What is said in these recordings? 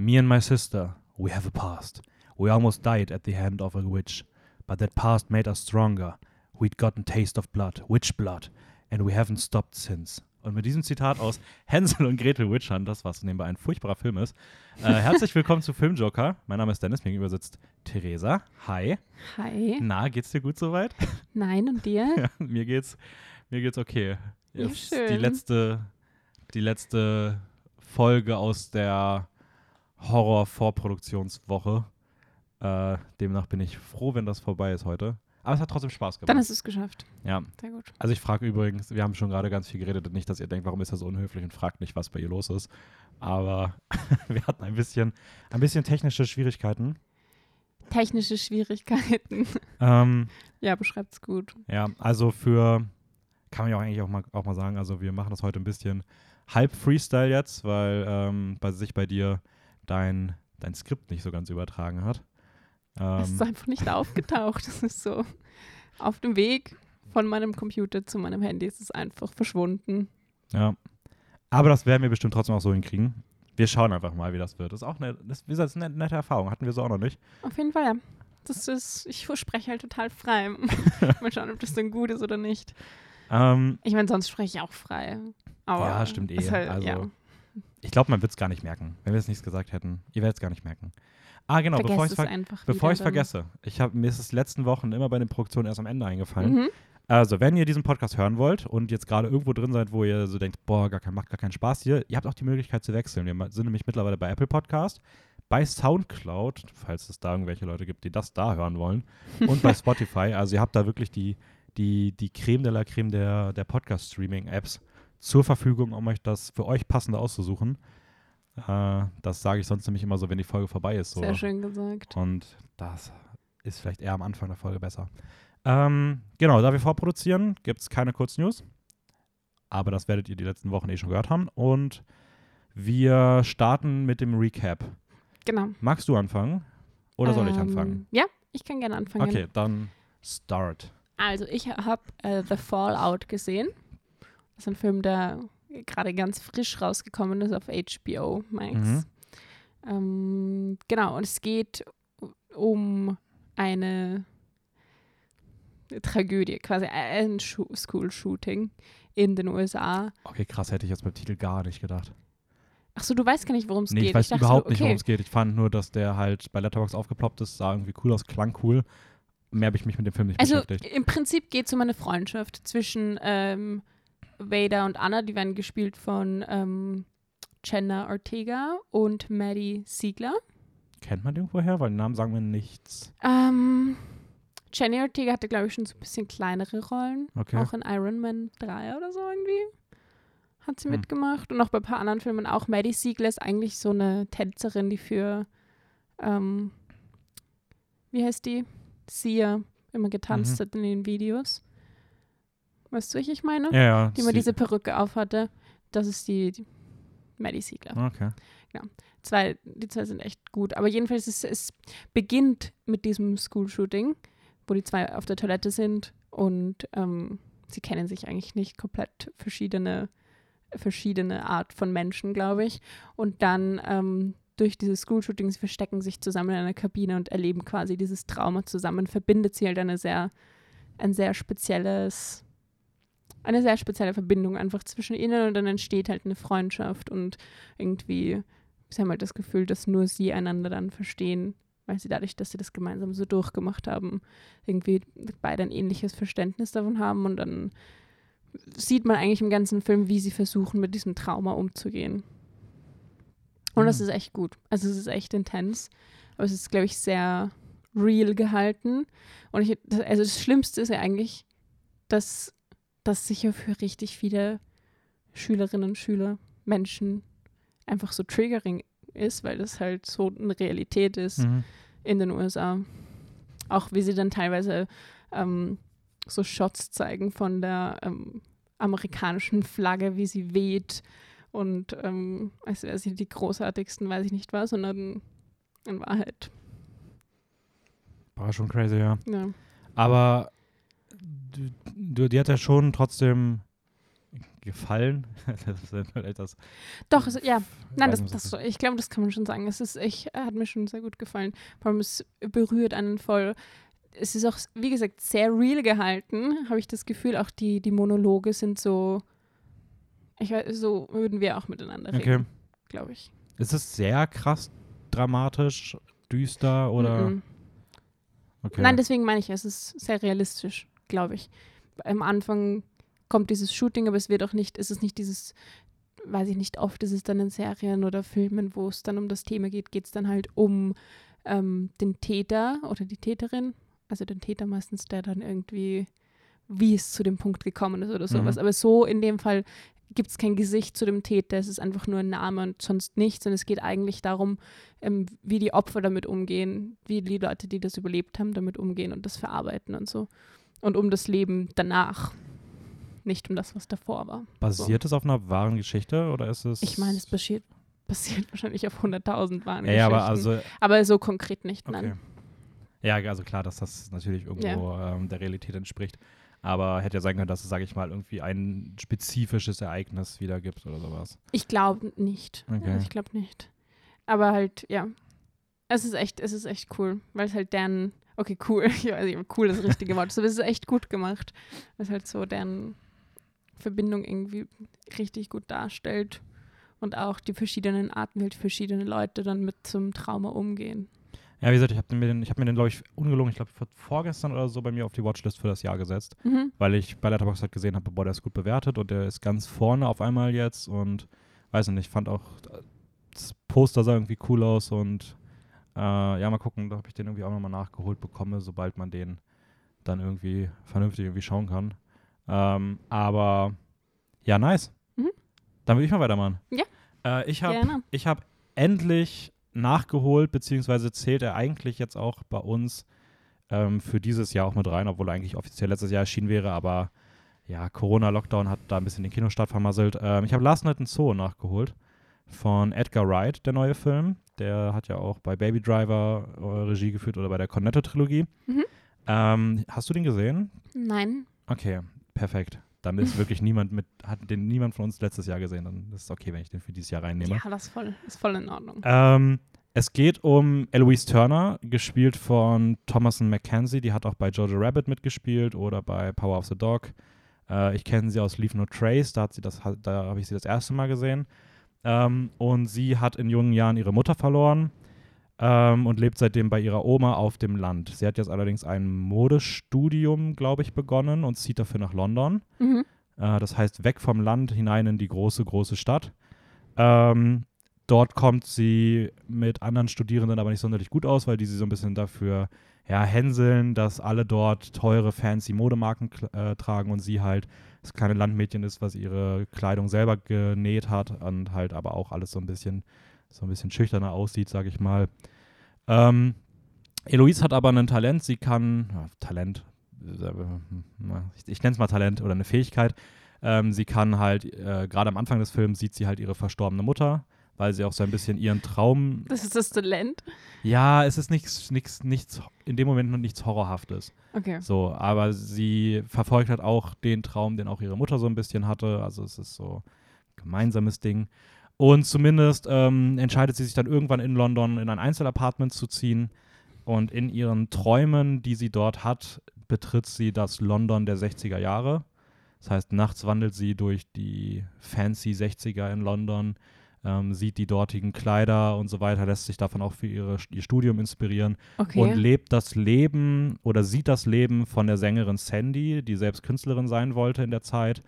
Me and my sister, we have a past. We almost died at the hand of a witch, but that past made us stronger. We'd gotten taste of blood, witch blood, and we haven't stopped since. Und mit diesem Zitat aus Hänsel und Gretel Witch Hunt, was nebenbei ein furchtbarer Film ist, äh, herzlich willkommen zu Filmjoker. Mein Name ist Dennis, mir gegenüber sitzt Theresa. Hi. Hi. Na, geht's dir gut soweit? Nein, und dir? Ja, mir geht's, mir geht's okay. Ja, Jetzt schön. Die letzte, die letzte Folge aus der Horror-Vorproduktionswoche. Äh, demnach bin ich froh, wenn das vorbei ist heute. Aber es hat trotzdem Spaß gemacht. Dann hast du es geschafft. ja. Sehr gut. Also ich frage übrigens, wir haben schon gerade ganz viel geredet, nicht, dass ihr denkt, warum ist er so unhöflich und fragt nicht, was bei ihr los ist. Aber wir hatten ein bisschen, ein bisschen technische Schwierigkeiten. Technische Schwierigkeiten. Ähm, ja, beschreibt's gut. Ja, also für, kann man ja auch eigentlich auch mal, auch mal sagen, also wir machen das heute ein bisschen halb Freestyle jetzt, weil ähm, bei sich bei dir dein, dein Skript nicht so ganz übertragen hat. es ist Ähm, einfach nicht aufgetaucht. Es ist so auf dem Weg von meinem Computer zu meinem Handy ist es einfach verschwunden. ja. Aber das werden wir bestimmt trotzdem auch so hinkriegen. Wir schauen einfach mal, wie das wird. Das ist auch eine, das, wie gesagt, eine nette Erfahrung. Hatten wir so auch noch nicht. Auf jeden Fall, ja. Das ist, ich spreche halt total frei. Mal schauen, ob das dann gut ist oder nicht. Ähm, Ich meine, sonst spreche ich auch frei. Aber Ja, stimmt eh. Halt, Also, ja. Ich glaube, man wird es gar nicht merken, wenn wir es nicht gesagt hätten. Ihr werdet es gar nicht merken. Ah, genau, bevor ich Vergesst es ver einfach bevor ich's vergesse. Ich hab, mir ist es letzten Wochen immer bei den Produktionen erst am Ende eingefallen. Mhm. Also, wenn ihr diesen Podcast hören wollt und jetzt gerade irgendwo drin seid, wo ihr so denkt, boah, gar kein, macht gar keinen Spaß hier, ihr habt auch die Möglichkeit zu wechseln. Wir sind nämlich mittlerweile bei Apple Podcast, bei Soundcloud, falls es da irgendwelche Leute gibt, die das da hören wollen, und bei Spotify. Also, ihr habt da wirklich die, die, die Creme de la Creme der, der Podcast-Streaming-Apps zur Verfügung, um euch das für euch passende auszusuchen. Äh, das sage ich sonst nämlich immer so, wenn die Folge vorbei ist. So. Sehr schön gesagt. Und das ist vielleicht eher am Anfang der Folge besser. Ähm, genau, da wir vorproduzieren, gibt es keine Kurznews. Aber das werdet ihr die letzten Wochen eh schon gehört haben. Und wir starten mit dem Recap. Genau. Magst du anfangen? Oder soll ich Ähm, anfangen? Ja, ich kann gerne anfangen. Okay, dann start. Also ich habe äh, The Fallout gesehen. Das ist ein Film, der gerade ganz frisch rausgekommen ist auf HBO Max. Mhm. Ähm, genau, und es geht um eine Tragödie, quasi ein School-Shooting in den USA. Okay, krass, hätte ich jetzt beim Titel gar nicht gedacht. Achso, du weißt gar nicht, worum es Nee, geht. ich weiß dachte überhaupt so, nicht, okay. worum es geht. Ich fand nur, dass der halt bei Letterboxd aufgeploppt ist, sah irgendwie cool aus, klang cool. Mehr habe ich mich mit dem Film nicht Also beschäftigt. im Prinzip geht es um eine Freundschaft zwischen ähm, Vader und Anna, die werden gespielt von ähm, Jenna Ortega und Maddie Siegler. Kennt man den irgendwoher? Weil die Namen sagen mir nichts. Ähm, Jenny Ortega hatte, glaube ich, schon so ein bisschen kleinere Rollen. Okay. Auch in Iron Man 3 oder so irgendwie hat sie Hm. mitgemacht. Und auch bei ein paar anderen Filmen auch. Maddie Siegler ist eigentlich so eine Tänzerin, die für, ähm, wie heißt die? Sia immer getanzt Mhm. hat in den Videos. Weißt du, welche ich meine? Ja, ja. Die immer diese Perücke aufhatte. Das ist die, die Maddie Siegler. Okay. Zwei, die zwei sind echt gut. Aber jedenfalls, es, es beginnt mit diesem School-Shooting, wo die zwei auf der Toilette sind und ähm, sie kennen sich eigentlich nicht. Komplett verschiedene, verschiedene Art von Menschen, glaube ich. Und dann ähm, durch dieses School-Shooting, sie verstecken sich zusammen in einer Kabine und erleben quasi dieses Trauma zusammen. Verbindet sie halt eine sehr, ein sehr spezielles, eine sehr spezielle Verbindung einfach zwischen ihnen und dann entsteht halt eine Freundschaft und irgendwie sie haben halt das Gefühl, dass nur sie einander dann verstehen, weil sie dadurch, dass sie das gemeinsam so durchgemacht haben, irgendwie beide ein ähnliches Verständnis davon haben und dann sieht man eigentlich im ganzen Film, wie sie versuchen, mit diesem Trauma umzugehen. Und das Mhm. ist echt gut. Also es ist echt intens, aber es ist, glaube ich, sehr real gehalten. Und ich, das- also das Schlimmste ist ja eigentlich, dass das sicher für richtig viele Schülerinnen und Schüler, Menschen einfach so triggering ist, weil das halt so eine Realität ist Mhm. in den USA. Auch wie sie dann teilweise ähm, so Shots zeigen von der ähm, amerikanischen Flagge, wie sie weht und ähm, als wäre sie die großartigsten, weiß ich nicht was, sondern in Wahrheit, War schon crazy, ja. ja. Aber du, die hat ja schon trotzdem gefallen. das ist halt etwas, Doch, es, ja. Nein, das, das, ich glaube, das kann man schon sagen. Es ist, ich, äh, hat mir schon sehr gut gefallen. Vor allem, es berührt einen voll. Es ist auch, wie gesagt, sehr real gehalten, habe ich das Gefühl. Auch die, die Monologe sind so, ich weiß, so würden wir auch miteinander okay. reden, glaube ich. Ist es sehr krass dramatisch, düster oder? Mhm. Okay. Nein, deswegen meine ich, es ist sehr realistisch, glaube ich. Am Anfang kommt dieses Shooting, aber es wird auch nicht, es ist nicht dieses, weiß ich nicht, oft ist es dann in Serien oder Filmen, wo es dann um das Thema geht, geht es dann halt um ähm, den Täter oder die Täterin, also den Täter meistens, der dann irgendwie, wie es zu dem Punkt gekommen ist oder sowas. Mhm. Aber so in dem Fall gibt es kein Gesicht zu dem Täter, es ist einfach nur ein Name und sonst nichts. Und es geht eigentlich darum, ähm, wie die Opfer damit umgehen, wie die Leute, die das überlebt haben, damit umgehen und das verarbeiten und so. Und um das Leben danach, nicht um das, was davor war. Basiert es auf einer wahren Geschichte oder ist es? Ich meine, es basiert, basiert wahrscheinlich auf 100.000 wahren Ja, ja, aber Geschichten. also aber so konkret nicht, Okay. nein. Ja, also klar, dass das natürlich irgendwo ähm, der Realität entspricht. Aber hätte ja sein können, dass es, sage ich mal, irgendwie ein spezifisches Ereignis wieder gibt oder sowas. Ich glaube nicht. Okay. Ja, ich glaube nicht. Aber halt, ja. Es ist echt, es ist echt cool, weil es halt deren, okay, cool, ich weiß nicht, cool das richtige Wort aber es ist echt gut gemacht. Es halt so deren Verbindung irgendwie richtig gut darstellt. Und auch die verschiedenen Arten, wie halt verschiedene Leute dann mit zum Trauma umgehen. Ja, wie gesagt, ich habe mir den, ich hab mir den, glaube ich, ungelogen, ich glaube, vorgestern oder so bei mir auf die Watchlist für das Jahr gesetzt, Mhm. weil ich bei Letterboxd halt gesehen habe, boah, der ist gut bewertet und der ist ganz vorne auf einmal jetzt und weiß nicht, ich fand auch das Poster sah irgendwie cool aus und äh, ja, mal gucken, ob ich den irgendwie auch nochmal nachgeholt bekomme, sobald man den dann irgendwie vernünftig irgendwie schauen kann. Ähm, aber ja, nice. Mhm. Dann will ich mal weitermachen. Ja. Äh, ich habe habe endlich nachgeholt, beziehungsweise zählt er eigentlich jetzt auch bei uns ähm, für dieses Jahr auch mit rein, obwohl er eigentlich offiziell letztes Jahr erschienen wäre, aber ja, Corona-Lockdown hat da ein bisschen den Kinostart vermasselt. Ähm, ich habe Last Night in Zoo nachgeholt von Edgar Wright, der neue Film. Der hat ja auch bei Baby Driver äh, Regie geführt oder bei der Cornetto-Trilogie. Mhm. Ähm, hast du den gesehen? Nein. Okay, perfekt. Dann ist wirklich niemand mit, hat den niemand von uns letztes Jahr gesehen. Dann ist es okay, wenn ich den für dieses Jahr reinnehme. Ja, das ist voll, ist voll in Ordnung. Ähm, es geht um Eloise Turner, gespielt von Thomason McKenzie. Die hat auch bei Jojo Rabbit mitgespielt oder bei Power of the Dog. Äh, ich kenne sie aus Leave No Trace, da, hat sie das, da habe ich sie das erste Mal gesehen. Ähm, und sie hat in jungen Jahren ihre Mutter verloren ähm, und lebt seitdem bei ihrer Oma auf dem Land. Sie hat jetzt allerdings ein Modestudium, glaube ich, begonnen und zieht dafür nach London. Mhm. Äh, das heißt, weg vom Land hinein in die große, große Stadt. Ähm, dort kommt sie mit anderen Studierenden aber nicht sonderlich gut aus, weil die sie so ein bisschen dafür ja, hänseln, dass alle dort teure, fancy Modemarken äh, tragen und sie halt das kleine Landmädchen ist, was ihre Kleidung selber genäht hat und halt aber auch alles so ein bisschen, so ein bisschen schüchterner aussieht, sage ich mal. Ähm, Eloise hat aber ein Talent, sie kann, ja, Talent, äh, ich, ich nenne es mal Talent oder eine Fähigkeit, ähm, sie kann halt, äh, gerade am Anfang des Films sieht sie halt ihre verstorbene Mutter, weil sie auch so ein bisschen ihren Traum. Das ist das Talent. Ja, es ist nichts, nichts, nichts, in dem Moment noch nichts Horrorhaftes. Okay. So, aber sie verfolgt halt auch den Traum, den auch ihre Mutter so ein bisschen hatte. Also es ist so ein gemeinsames Ding. Und zumindest ähm, entscheidet sie sich dann irgendwann in London in ein Einzelapartment zu ziehen. Und in ihren Träumen, die sie dort hat, betritt sie das London der 60er Jahre. Das heißt, nachts wandelt sie durch die fancy 60er in London, ähm, sieht die dortigen Kleider und so weiter, lässt sich davon auch für ihre, ihr Studium inspirieren Okay. und lebt das Leben oder sieht das Leben von der Sängerin Sandy, die selbst Künstlerin sein wollte in der Zeit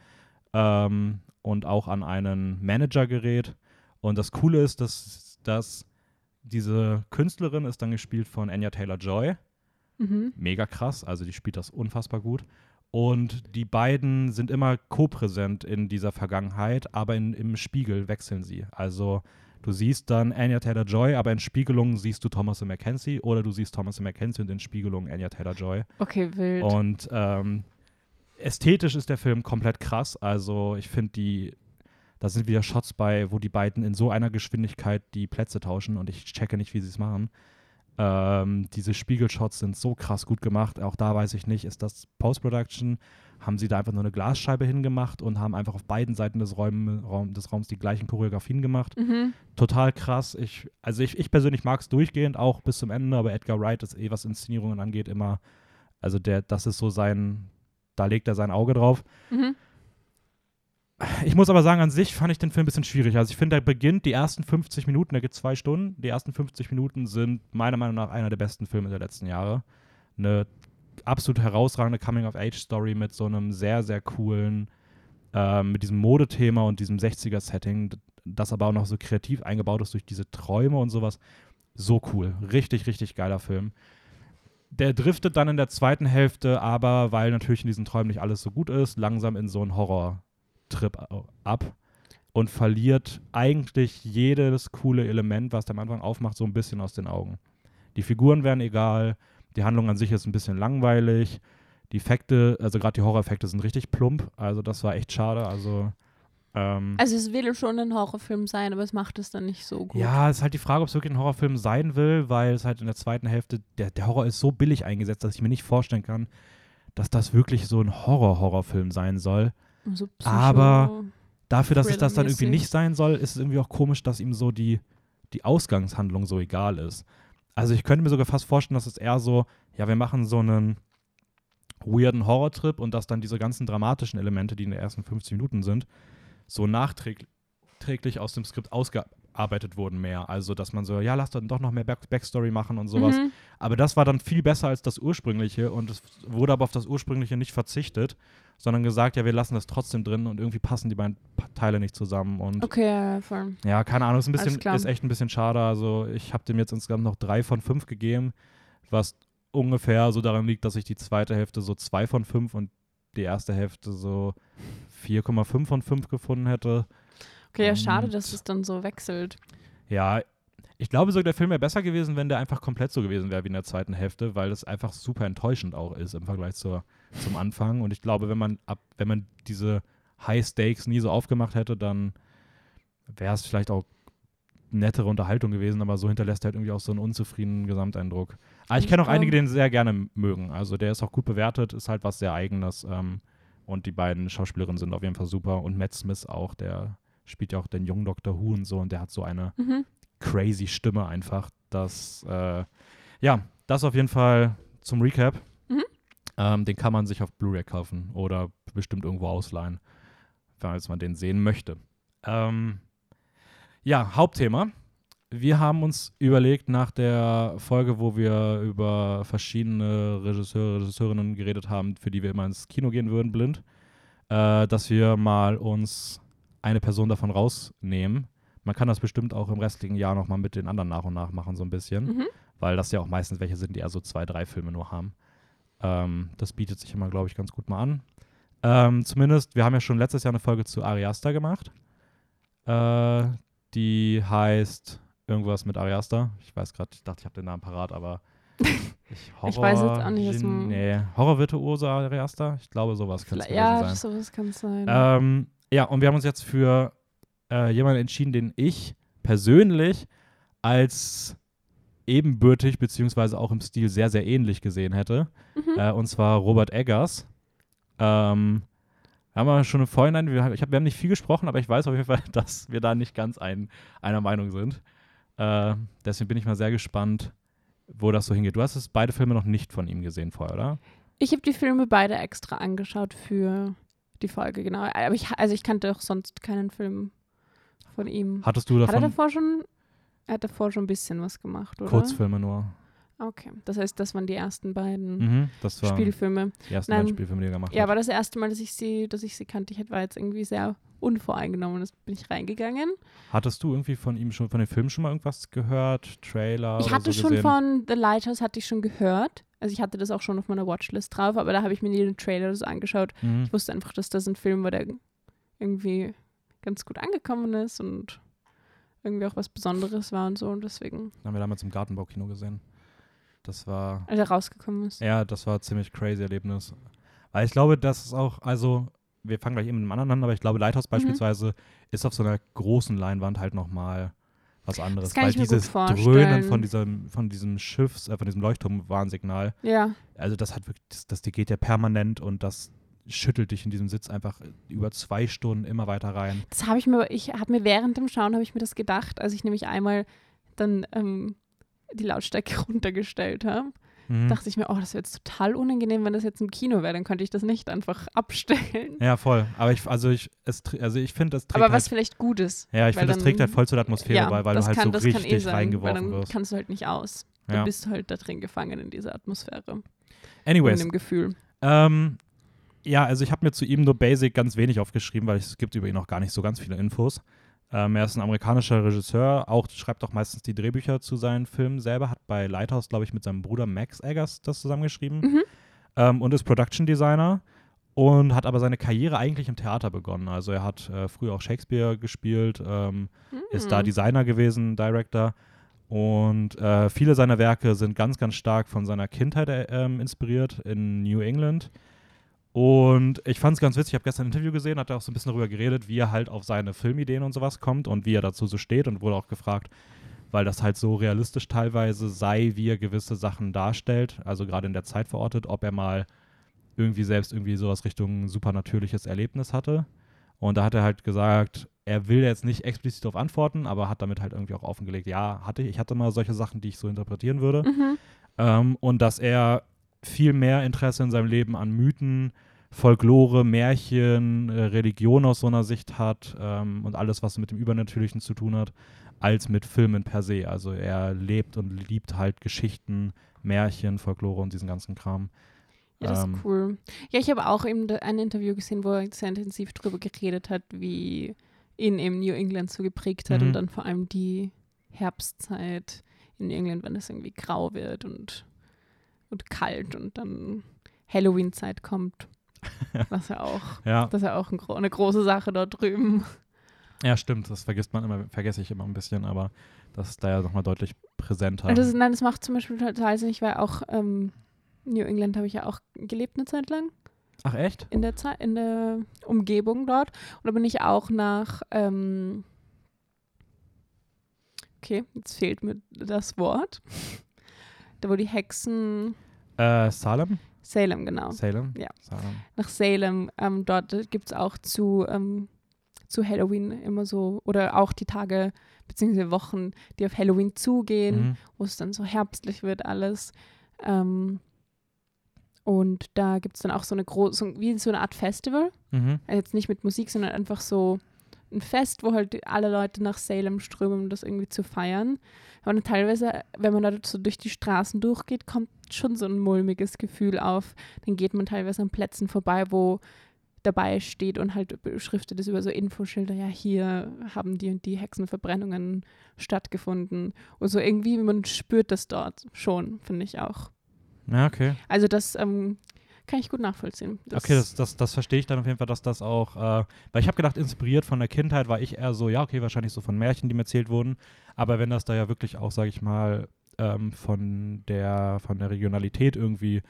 ähm, und auch an einen Manager gerät. Und das Coole ist, dass, dass diese Künstlerin ist dann gespielt von Anya Taylor-Joy. mhm. Mega krass, also die spielt das unfassbar gut. Und die beiden sind immer co-präsent in dieser Vergangenheit, aber in, im Spiegel wechseln sie. Also du siehst dann Anya Taylor-Joy, aber in Spiegelungen siehst du Thomas Mackenzie oder du siehst Thomas Mackenzie und in Spiegelungen Anya Taylor-Joy. Okay, wild. Und ähm, ästhetisch ist der Film komplett krass. Also ich finde die, da sind wieder Shots bei, wo die beiden in so einer Geschwindigkeit die Plätze tauschen und ich checke nicht, wie sie es machen. Ähm, diese Spiegelshots sind so krass gut gemacht. Auch da weiß ich nicht, ist das Post-Production? Haben sie da einfach nur eine Glasscheibe hingemacht und haben einfach auf beiden Seiten des, Räum, Raum, des Raums die gleichen Choreografien gemacht? Mhm. Total krass. Ich, also ich, ich persönlich mag es durchgehend, auch bis zum Ende, aber Edgar Wright ist eh, was Inszenierungen angeht, immer, also der, das ist so sein, da legt er sein Auge drauf. Mhm. Ich muss aber sagen, an sich fand ich den Film ein bisschen schwierig. Also ich finde, der beginnt die ersten 50 Minuten, der geht zwei Stunden. Die ersten 50 Minuten sind meiner Meinung nach einer der besten Filme der letzten Jahre. Eine absolut herausragende Coming-of-Age-Story mit so einem sehr, sehr coolen, ähm, mit diesem Modethema und diesem 60er-Setting, das aber auch noch so kreativ eingebaut ist durch diese Träume und sowas. So cool. Richtig, richtig geiler Film. Der driftet dann in der zweiten Hälfte, aber weil natürlich in diesen Träumen nicht alles so gut ist, langsam in so einen Horror-Trip ab und verliert eigentlich jedes coole Element, was der am Anfang aufmacht, so ein bisschen aus den Augen. Die Figuren werden egal, die Handlung an sich ist ein bisschen langweilig, die Effekte, also gerade die Horror-Effekte sind richtig plump, also das war echt schade, also ähm, Also es will schon ein Horrorfilm sein, aber es macht es dann nicht so gut. Ja, es ist halt die Frage, ob es wirklich ein Horrorfilm sein will, weil es halt in der zweiten Hälfte, der, der Horror ist so billig eingesetzt, dass ich mir nicht vorstellen kann, dass das wirklich so ein Horror-Horrorfilm sein soll. So Aber Dafür, dass es das dann irgendwie nicht sein soll, ist es irgendwie auch komisch, dass ihm so die, die Ausgangshandlung so egal ist. Also ich könnte mir sogar fast vorstellen, dass es eher so, ja, wir machen so einen weirden Horrortrip und dass dann diese ganzen dramatischen Elemente, die in den ersten 50 Minuten sind, so nachträglich träglich aus dem Skript ausgearbeitet wurden mehr. Also, dass man so, ja, lass dann doch noch mehr Back Backstory machen und sowas. Mhm. Aber das war dann viel besser als das ursprüngliche und es wurde aber auf das ursprüngliche nicht verzichtet, sondern gesagt, ja, wir lassen das trotzdem drin und irgendwie passen die beiden Teile nicht zusammen und Okay, ja, voll. ja, keine Ahnung, ist ein bisschen, ist echt ein bisschen schade. Also ich habe dem jetzt insgesamt noch drei von fünf gegeben, was ungefähr so daran liegt, dass ich die zweite Hälfte so zwei von fünf und die erste Hälfte so 4,5 von 5 gefunden hätte. Okay, ja, schade, Und- dass es dann so wechselt. Ja, ich glaube sogar, der Film wäre besser gewesen, wenn der einfach komplett so gewesen wäre wie in der zweiten Hälfte, weil es einfach super enttäuschend auch ist im Vergleich zur, zum Anfang. Und ich glaube, wenn man ab, wenn man diese High Stakes nie so aufgemacht hätte, dann wäre es vielleicht auch nettere Unterhaltung gewesen, aber so hinterlässt er halt irgendwie auch so einen unzufriedenen Gesamteindruck. Aber ich Ich kenne auch einige, die den sehr gerne mögen. Also der ist auch gut bewertet, ist halt was sehr Eigenes. Ähm, und die beiden Schauspielerinnen sind auf jeden Fall super. Und Matt Smith auch, der spielt ja auch den jungen Dr. Who und so und der hat so eine Mhm. crazy Stimme einfach. Das, äh, ja, das auf jeden Fall zum Recap. Ähm, den kann man sich auf Blu-ray kaufen oder bestimmt irgendwo ausleihen, falls man den sehen möchte. Ähm, ja, Hauptthema. Wir haben uns überlegt nach der Folge, wo wir über verschiedene Regisseure, Regisseurinnen geredet haben, für die wir immer ins Kino gehen würden, blind, äh, dass wir mal uns eine Person davon rausnehmen. Man kann das bestimmt auch im restlichen Jahr nochmal mit den anderen nach und nach machen, so ein bisschen, Mhm. weil das ja auch meistens welche sind, die eher so zwei, drei Filme nur haben. Ähm, das bietet sich immer, glaube ich, ganz gut mal an. Ähm, zumindest, wir haben ja schon letztes Jahr eine Folge zu Ari Aster gemacht. Äh, die heißt irgendwas mit Ari Aster. Ich weiß gerade, ich dachte, ich habe den Namen parat, aber ich, Horror, Ich weiß jetzt auch nicht, was du- Nee, Horror-Virtuose Ari Aster? Ich glaube, sowas könnte es Vielleicht- Ja, sein. sowas kann es sein. Ähm, ja, und wir haben uns jetzt für äh, jemanden entschieden, den ich persönlich als ebenbürtig beziehungsweise auch im Stil sehr, sehr ähnlich gesehen hätte. Mhm. Äh, und zwar Robert Eggers. Ähm, haben wir schon im Vorhinein, wir, ich hab, wir haben nicht viel gesprochen, aber ich weiß auf jeden Fall, dass wir da nicht ganz ein, einer Meinung sind. Äh, deswegen bin ich mal sehr gespannt, wo das so hingeht. Du hast es beide Filme noch nicht von ihm gesehen vorher, oder? Ich habe die Filme beide extra angeschaut für die Folge, genau. Aber ich, also ich kannte auch sonst keinen Film von ihm. Hattest du Hat er davon davor schon, er hat davor schon ein bisschen was gemacht, oder? Kurzfilme nur? Okay, das heißt, das waren die ersten beiden Mhm, das war Spielfilme. die ersten Nein. beiden Spielfilme, die er gemacht Ja, hat. war das erste Mal, dass ich sie, dass ich sie kannte. Ich war jetzt irgendwie sehr unvoreingenommen. Das bin ich reingegangen. Hattest du irgendwie von ihm schon, von den Filmen schon mal irgendwas gehört? Trailer? ich hatte so schon von The Lighthouse hatte ich schon gehört. Also ich hatte das auch schon auf meiner Watchlist drauf, aber da habe ich mir nie den Trailer so angeschaut. Mhm. Ich wusste einfach, dass das ein Film war, der irgendwie ganz gut angekommen ist und irgendwie auch was Besonderes war und so. Und deswegen, Haben wir damals im Gartenbaukino gesehen. Das war, als er rausgekommen ist. ja, das war ein ziemlich crazy Erlebnis. Weil ich glaube, das ist auch, also, wir fangen gleich eben mit dem anderen an, aber ich glaube, Lighthouse Mhm. beispielsweise ist auf so einer großen Leinwand halt nochmal was anderes. Weil dieses. Dröhnen von diesem, von diesem Schiffs, äh, von diesem Leuchtturmwarnsignal, Ja. also das hat wirklich, das, das geht ja permanent und das schüttelt dich in diesem Sitz einfach über zwei Stunden immer weiter rein. Das habe ich mir, ich habe mir während dem Schauen habe ich mir das gedacht, als ich nämlich einmal dann ähm, die Lautstärke runtergestellt habe. Mhm. Dachte ich mir, oh, das wäre jetzt total unangenehm, wenn das jetzt im Kino wäre, dann könnte ich das nicht einfach abstellen. Ja, voll. Aber ich, also ich, es, also ich finde, das trägt Aber halt, was vielleicht gut ist. ja, ich weil finde, das trägt halt voll zur Atmosphäre ja, bei, weil du halt kann, so richtig eh sein, weil reingeworfen dann wirst. kannst du halt nicht aus. Dann Ja. bist du halt da drin gefangen in dieser Atmosphäre. In Anyways, dem Gefühl. ähm, ja, also ich habe mir zu ihm nur Basic ganz wenig aufgeschrieben, weil es gibt über ihn noch gar nicht so ganz viele Infos. Ähm, er ist ein amerikanischer Regisseur, auch schreibt auch meistens die Drehbücher zu seinen Filmen selber, hat bei Lighthouse, glaube ich, mit seinem Bruder Max Eggers das zusammengeschrieben Mhm. ähm, und ist Production Designer und hat aber seine Karriere eigentlich im Theater begonnen. Also er hat äh, früher auch Shakespeare gespielt, ähm, ist da Hm. Designer gewesen, Director. Und äh, viele seiner Werke sind ganz, ganz stark von seiner Kindheit äh, ähm, inspiriert in New England. Und ich fand es ganz witzig, ich habe gestern ein Interview gesehen, hat er auch so ein bisschen darüber geredet, wie er halt auf seine Filmideen und sowas kommt und wie er dazu so steht und wurde auch gefragt, weil das halt so realistisch teilweise sei, wie er gewisse Sachen darstellt, also gerade in der Zeit verortet, ob er mal irgendwie selbst irgendwie sowas Richtung supernatürliches Erlebnis hatte. Und da hat er halt gesagt, er will jetzt nicht explizit darauf antworten, aber hat damit halt irgendwie auch offengelegt, ja, hatte ich, ich hatte mal solche Sachen, die ich so interpretieren würde. Mhm. Ähm, und dass er viel mehr Interesse in seinem Leben an Mythen, Folklore, Märchen, äh, Religion aus so einer Sicht hat ähm, und alles, was mit dem Übernatürlichen zu tun hat, als mit Filmen per se. Also er lebt und liebt halt Geschichten, Märchen, Folklore und diesen ganzen Kram. Ja, das Ähm, ist cool. Ja, ich habe auch eben ein Interview gesehen, wo er sehr intensiv darüber geredet hat, wie ihn eben New England so geprägt hat Mhm. und dann vor allem die Herbstzeit in England, wenn es irgendwie grau wird und, und kalt und dann Halloween-Zeit kommt. Das ist ja auch, Ja, das ist ja auch ein, eine große Sache dort drüben. ja, stimmt. Das vergisst man immer, vergesse ich immer ein bisschen, aber das ist da ja nochmal deutlich präsenter. Das, nein, das macht zum Beispiel total Sinn. Ich war auch, ähm, New England habe ich ja auch gelebt eine Zeit lang. Ach echt? in der Zeit, in der Umgebung dort. Und da bin ich auch nach, ähm, okay, jetzt fehlt mir das Wort. Da wo die Hexen, Äh, Salem? Salem, genau. Salem? Ja. Salem. Nach Salem, ähm, dort gibt es auch zu, ähm, zu Halloween immer so, oder auch die Tage beziehungsweise Wochen, die auf Halloween zugehen, Mhm. wo es dann so herbstlich wird alles. Ähm, und da gibt es dann auch so eine große, so, wie so eine Art Festival. Mhm. Also jetzt nicht mit Musik, sondern einfach so ein Fest, wo halt alle Leute nach Salem strömen, um das irgendwie zu feiern. Aber dann teilweise, wenn man da so durch die Straßen durchgeht, kommt schon so ein mulmiges Gefühl auf. Dann geht man teilweise an Plätzen vorbei, wo dabei steht und halt beschriftet ist über so Infoschilder, ja, hier haben die und die Hexenverbrennungen stattgefunden. Und so irgendwie, man spürt das dort schon, finde ich auch. Ja, okay. Also das ähm, kann ich gut nachvollziehen. okay, das, das, das verstehe ich dann auf jeden Fall, dass das auch, äh, weil ich habe gedacht, inspiriert von der Kindheit war ich eher so, ja, okay, wahrscheinlich so von Märchen, die mir erzählt wurden, aber wenn das da ja wirklich auch, sage ich mal, ähm, von der, von der Regionalität irgendwie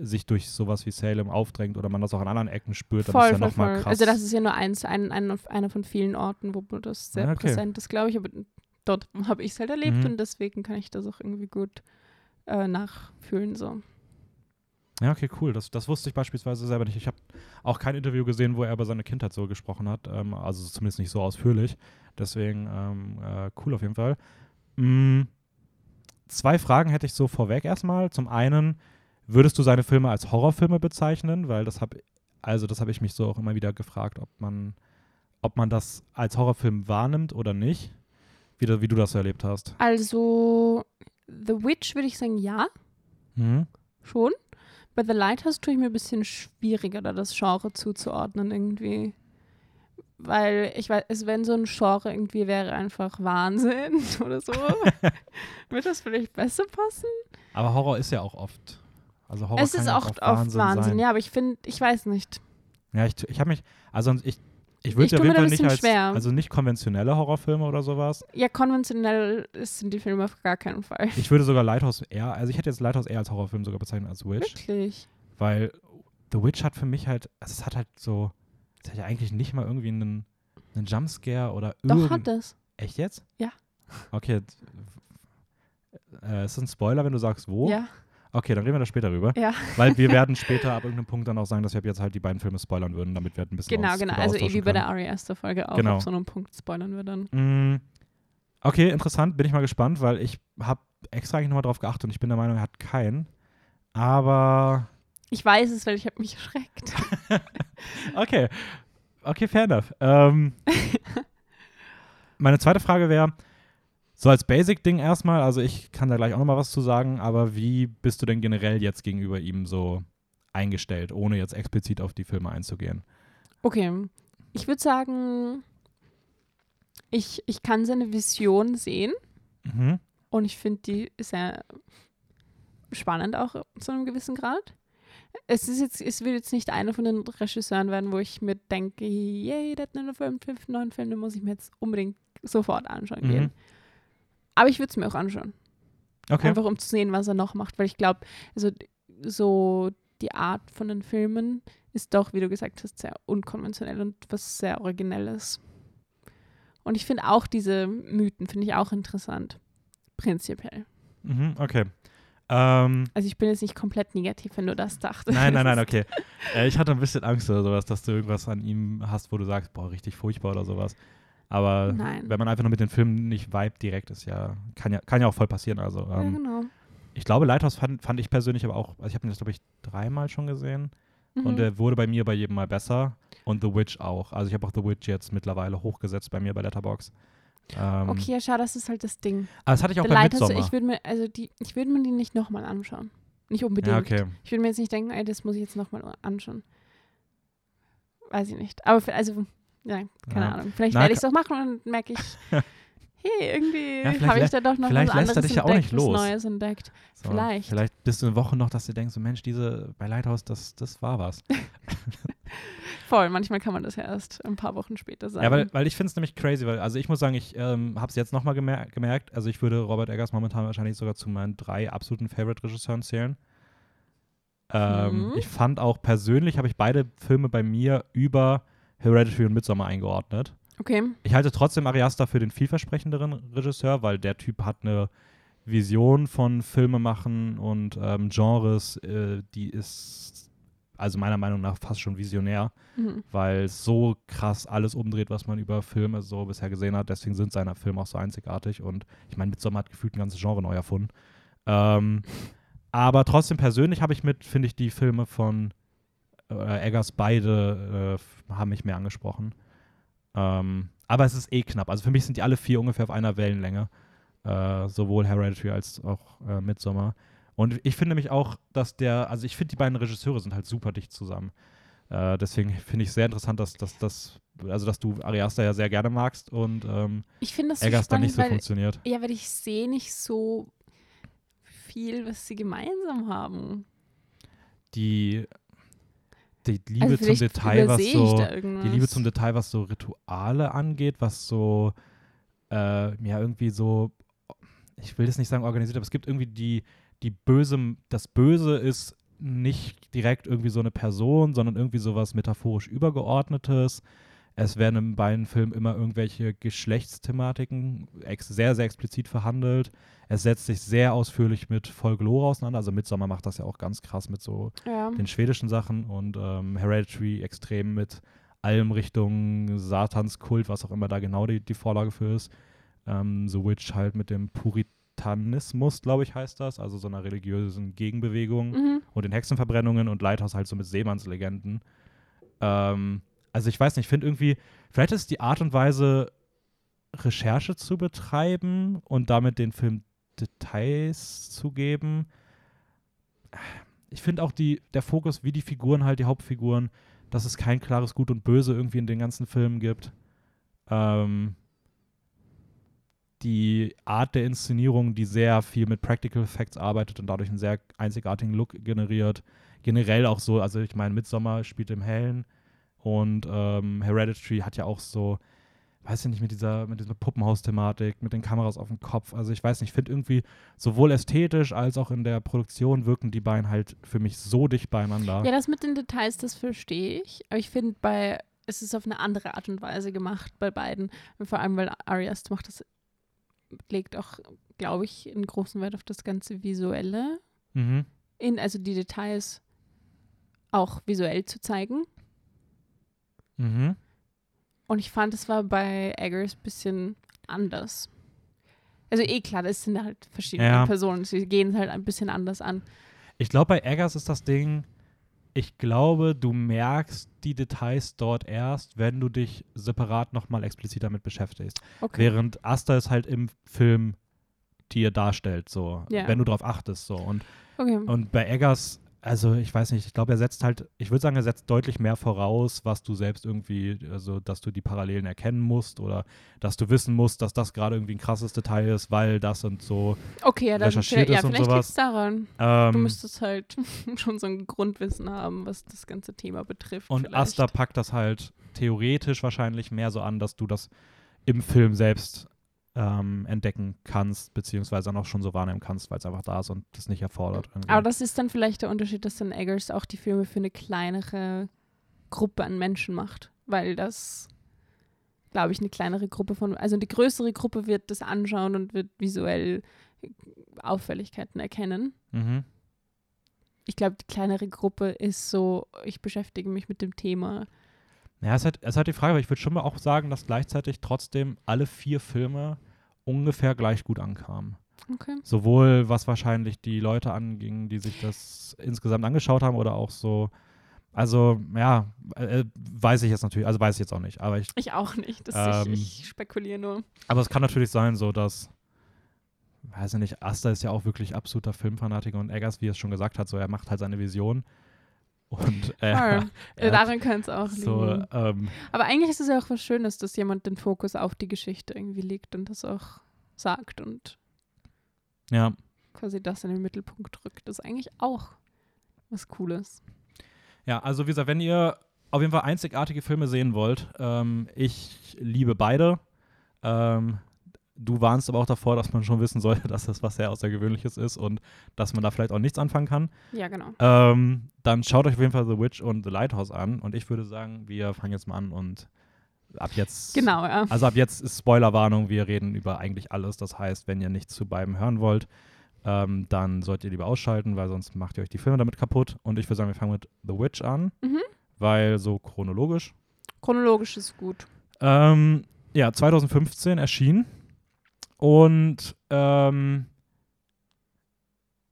sich durch sowas wie Salem aufdrängt oder man das auch an anderen Ecken spürt, dann voll, ist ja nochmal krass. Also das ist ja nur eins, ein, ein, einer von vielen Orten, wo das sehr Ah, okay. präsent ist, glaube ich. Aber dort habe ich es halt erlebt Mhm. und deswegen kann ich das auch irgendwie gut äh, nachfühlen. So. Ja, okay, cool. Das, das wusste ich beispielsweise selber nicht. Ich habe auch kein Interview gesehen, wo er über seine Kindheit so gesprochen hat. Ähm, also zumindest nicht so ausführlich. Deswegen ähm, äh, cool auf jeden Fall. Mm, zwei Fragen hätte ich so vorweg erstmal. Zum einen, würdest du seine Filme als Horrorfilme bezeichnen? Weil das habe also das habe ich mich so auch immer wieder gefragt, ob man, ob man das als Horrorfilm wahrnimmt oder nicht. Wie, du- wie du das so erlebt hast. Also The Witch würde ich sagen, ja, Mhm. schon. Bei The Lighthouse tue ich mir ein bisschen schwieriger, da das Genre zuzuordnen irgendwie. Weil ich weiß, es wenn so ein Genre irgendwie wäre einfach Wahnsinn oder so, würde das vielleicht besser passen? Aber Horror ist ja auch oft. Also Horror es ist auch oft Wahnsinn, sein. ja, aber ich finde, ich weiß nicht. Ja, ich, ich habe mich, also ich, ich würde auf jeden Fall nicht als, schwer. also nicht konventionelle Horrorfilme oder sowas. Ja, konventionell sind die Filme auf gar keinen Fall. Ich würde sogar Lighthouse eher, also ich hätte jetzt Lighthouse eher als Horrorfilm sogar bezeichnet als Witch, Wirklich. weil The Witch hat für mich halt, also es hat halt so, es hat ja eigentlich nicht mal irgendwie einen, einen Jumpscare oder Doch, irgend... hat es. Echt jetzt? Ja. Okay. Äh, ist das ein Spoiler, wenn du sagst, wo? Ja, Okay, dann reden wir da später drüber. ja. Weil wir werden später ab irgendeinem Punkt dann auch sagen, dass wir ab jetzt halt die beiden Filme spoilern würden, damit wir halt ein bisschen Genau, genau. Also eh wie bei der. Ari Aster Folge auch. Genau. Auf so einem Punkt spoilern wir dann. Mm, Okay, interessant, bin ich mal gespannt, weil ich habe extra eigentlich nochmal drauf geachtet und ich bin der Meinung, er hat keinen. Aber Ich weiß es, weil ich habe mich erschreckt. okay, okay, fair enough. Ähm, meine zweite Frage wäre, so als Basic-Ding erstmal, also ich kann da gleich auch nochmal was zu sagen, aber wie bist du denn generell jetzt gegenüber ihm so eingestellt, ohne jetzt explizit auf die Filme einzugehen? Okay, ich würde sagen, ich, ich kann seine Vision sehen Mhm. und ich finde die sehr spannend auch zu einem gewissen Grad. Es ist jetzt, es wird jetzt nicht einer von den Regisseuren werden, wo ich mir denke, yay, der hat einen Film, Film, neuen Film, den muss ich mir jetzt unbedingt sofort anschauen Mhm. gehen. Aber ich würde es mir auch anschauen. Okay. Einfach um zu sehen, was er noch macht, weil ich glaube, also so die Art von den Filmen ist doch, wie du gesagt hast, sehr unkonventionell und was sehr Originelles. Und ich finde auch diese Mythen, finde ich auch interessant. Prinzipiell. Mhm, okay. Ähm, Also ich bin jetzt nicht komplett negativ, wenn du das dachtest. nein, nein, nein, okay. Äh, ich hatte ein bisschen Angst oder sowas, dass du irgendwas an ihm hast, wo du sagst, boah, richtig furchtbar oder sowas. Aber Nein. wenn man einfach nur mit den Filmen nicht vibet direkt, ist ja, kann ja, kann ja auch voll passieren. Also Ja, ähm, genau. ich glaube, Lighthouse fand, fand ich persönlich aber auch, also ich habe ihn jetzt, glaube ich, dreimal schon gesehen Mhm. und der wurde bei mir bei jedem Mal besser und The Witch auch. Also ich habe auch The Witch jetzt mittlerweile hochgesetzt bei mir bei Letterbox. Ähm, okay, ja, schau, das ist halt das Ding. Aber das hatte ich auch bei ich würde mir, also die, ich würde mir die nicht nochmal anschauen. Nicht unbedingt. ja, okay. Ich würde mir jetzt nicht denken, ey, das muss ich jetzt nochmal anschauen. Weiß ich nicht. Aber für, also, ja, keine Ja. Ahnung. Vielleicht Na, werde ich es auch machen und dann merke ich, hey, irgendwie Ja, habe ich da doch noch vielleicht was lässt er anderes dich ja auch nicht los. Neues entdeckt. So, Vielleicht. Vielleicht bist du eine Woche noch, dass du denkst, so Mensch, diese bei Lighthouse, das, das war was. Voll, manchmal kann man das ja erst ein paar Wochen später sagen. Ja, weil, weil ich finde es nämlich crazy, weil, also ich muss sagen, ich ähm, habe es jetzt nochmal gemer gemerkt, also ich würde Robert Eggers momentan wahrscheinlich sogar zu meinen drei absoluten Favorite-Regisseuren zählen. Ähm, Mhm. Ich fand auch persönlich, habe ich beide Filme bei mir über Hereditary und Midsommar eingeordnet. okay, Ich halte trotzdem Ari Aster für den vielversprechenderen Regisseur, weil der Typ hat eine Vision von Filme machen und ähm, Genres, äh, die ist also meiner Meinung nach fast schon visionär mhm. weil es so krass alles umdreht, was man über Filme so bisher gesehen hat. Deswegen sind seine Filme auch so einzigartig. Und ich meine, Midsommar hat gefühlt ein ganzes Genre neu erfunden. Ähm, aber trotzdem persönlich habe ich mit, finde ich, die Filme von äh, Eggers beide äh, haben mich mehr angesprochen. Ähm, aber es ist eh knapp. Also für mich sind die alle vier ungefähr auf einer Wellenlänge. Äh, sowohl Hereditary als auch äh, Midsommar. Und ich finde nämlich auch, dass der, also ich finde, die beiden Regisseure sind halt super dicht zusammen. Äh, deswegen finde ich sehr interessant, dass, dass, dass, also dass du Ari Aster ja sehr gerne magst und ähm, Ich finde das so Eggers dann spannend, nicht so weil, funktioniert. ja, weil ich sehe nicht so viel, was sie gemeinsam haben. Die, die Liebe also zum Detail, was so, die Liebe zum Detail, was so Rituale angeht, was so, äh, ja, irgendwie so, ich will das nicht sagen organisiert, aber es gibt irgendwie die, die böse, das Böse ist nicht direkt irgendwie so eine Person, sondern irgendwie sowas metaphorisch übergeordnetes. Es werden in beiden Filmen immer irgendwelche Geschlechtsthematiken sehr, sehr explizit verhandelt. Es setzt sich sehr ausführlich mit Folklore auseinander. Also Midsommar macht das ja auch ganz krass mit so ja. den schwedischen Sachen und ähm, Hereditary extrem mit allem Richtung Satanskult, was auch immer da genau die, die Vorlage für ist. Ähm, The Witch halt mit dem Puritanismus, glaube ich, heißt das, also so einer religiösen Gegenbewegung Mhm. und den Hexenverbrennungen und Lighthouse halt so mit Seemannslegenden. Ähm, also ich weiß nicht, ich finde irgendwie, vielleicht ist die Art und Weise, Recherche zu betreiben und damit den Film Details zu geben. Ich finde auch die, der Fokus, wie die Figuren halt, die Hauptfiguren, dass es kein klares Gut und Böse irgendwie in den ganzen Filmen gibt. Ähm, die Art der Inszenierung, die sehr viel mit Practical Effects arbeitet und dadurch einen sehr einzigartigen Look generiert. Generell auch so, also ich meine, Midsommar spielt im Hellen und ähm, Hereditary hat ja auch so, weiß ich nicht, mit dieser, mit dieser Puppenhaus-Thematik, mit den Kameras auf dem Kopf. Also ich weiß nicht, ich finde irgendwie sowohl ästhetisch als auch in der Produktion wirken die beiden halt für mich so dicht beieinander. Ja, das mit den Details, das verstehe ich. Aber ich finde, bei es ist auf eine andere Art und Weise gemacht bei beiden. Und vor allem, weil Ari Aster macht das legt auch, glaube ich, einen großen Wert auf das ganze Visuelle, Mhm. in, also die Details auch visuell zu zeigen. Mhm. Und ich fand, es war bei Eggers ein bisschen anders. Also eh klar, das sind halt verschiedene Ja. Personen. Sie gehen es halt ein bisschen anders an. Ich glaube, bei Eggers ist das Ding, ich glaube, du merkst die Details dort erst, wenn du dich separat nochmal explizit damit beschäftigst. Okay. Während Asta es halt im Film dir darstellt, so, Ja. wenn du drauf achtest, so. Und, okay. und bei Eggers, also ich weiß nicht, ich glaube, er setzt halt, ich würde sagen, er setzt deutlich mehr voraus, was du selbst irgendwie, also dass du die Parallelen erkennen musst oder dass du wissen musst, dass das gerade irgendwie ein krasses Detail ist, weil das und so. okay, ja, dann recherchiert ja, ist und vielleicht liegt sowas. es daran. Ähm, Du müsstest halt schon so ein Grundwissen haben, was das ganze Thema betrifft. Und vielleicht. Asta packt das halt theoretisch wahrscheinlich mehr so an, dass du das im Film selbst ähm, entdecken kannst, beziehungsweise dann auch schon so wahrnehmen kannst, weil es einfach da ist und das nicht erfordert. irgendwie. Aber das ist dann vielleicht der Unterschied, dass dann Eggers auch die Filme für eine kleinere Gruppe an Menschen macht, weil das, glaube ich, eine kleinere Gruppe von, also die größere Gruppe wird das anschauen und wird visuell Auffälligkeiten erkennen. mhm. Ich glaube, die kleinere Gruppe ist so, ich beschäftige mich mit dem Thema. Ja, es ist, halt, es ist halt die Frage, aber ich würde schon mal auch sagen, dass gleichzeitig trotzdem alle vier Filme ungefähr gleich gut ankamen. Okay. Sowohl was wahrscheinlich die Leute anging, die sich das insgesamt angeschaut haben, oder auch so, also ja, äh, weiß ich jetzt natürlich, also weiß ich jetzt auch nicht, aber ich Ich auch nicht. Ähm, ich, ich spekuliere nur. Aber es kann natürlich sein, so dass, weiß ich nicht, Asta ist ja auch wirklich absoluter Filmfanatiker und Eggers, wie er es schon gesagt hat, so er macht halt seine Vision. Und äh, hat Daran könnte es auch so, liegen. ähm, Aber eigentlich ist es ja auch was Schönes, dass jemand den Fokus auf die Geschichte irgendwie legt und das auch sagt und ja, quasi das in den Mittelpunkt rückt. Das ist eigentlich auch was Cooles. ja, also wie gesagt, wenn ihr auf jeden Fall einzigartige Filme sehen wollt, ähm, ich liebe beide. Ähm, du warnst aber auch davor, dass man schon wissen sollte, dass das was sehr Außergewöhnliches ist und dass man da vielleicht auch nichts anfangen kann. Ja, genau. Ähm, dann schaut euch auf jeden Fall The Witch und The Lighthouse an. Und ich würde sagen, wir fangen jetzt mal an und ab jetzt. Genau, ja. Also ab jetzt ist Spoilerwarnung. Wir reden über eigentlich alles. Das heißt, wenn ihr nichts zu beiden hören wollt, ähm, dann solltet ihr lieber ausschalten, weil sonst macht ihr euch die Filme damit kaputt. Und ich würde sagen, wir fangen mit The Witch an, Mhm. weil so chronologisch. Chronologisch ist gut. Ähm, ja, 2015 erschienen. Und ähm,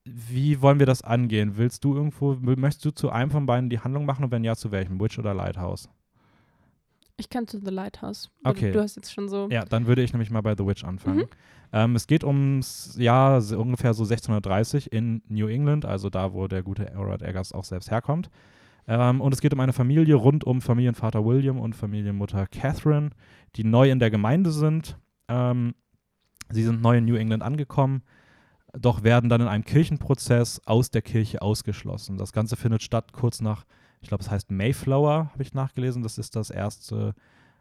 wie wollen wir das angehen? Willst du irgendwo, möchtest du zu einem von beiden die Handlung machen und wenn ja, zu welchem? Witch oder Lighthouse? Ich kann zu The Lighthouse. Okay. Du hast jetzt schon so. Ja, dann würde ich nämlich mal bei The Witch anfangen. Mhm. Ähm, es geht ums Jahr ungefähr so 1630 in New England, also da, wo der gute Elrod Eggers auch selbst herkommt. Ähm, und es geht um eine Familie rund um Familienvater William und Familienmutter Catherine, die neu in der Gemeinde sind. Ähm, sie sind neu in New England angekommen, doch werden dann in einem Kirchenprozess aus der Kirche ausgeschlossen. Das Ganze findet statt kurz nach, ich glaube, es heißt Mayflower, habe ich nachgelesen. Das ist das erste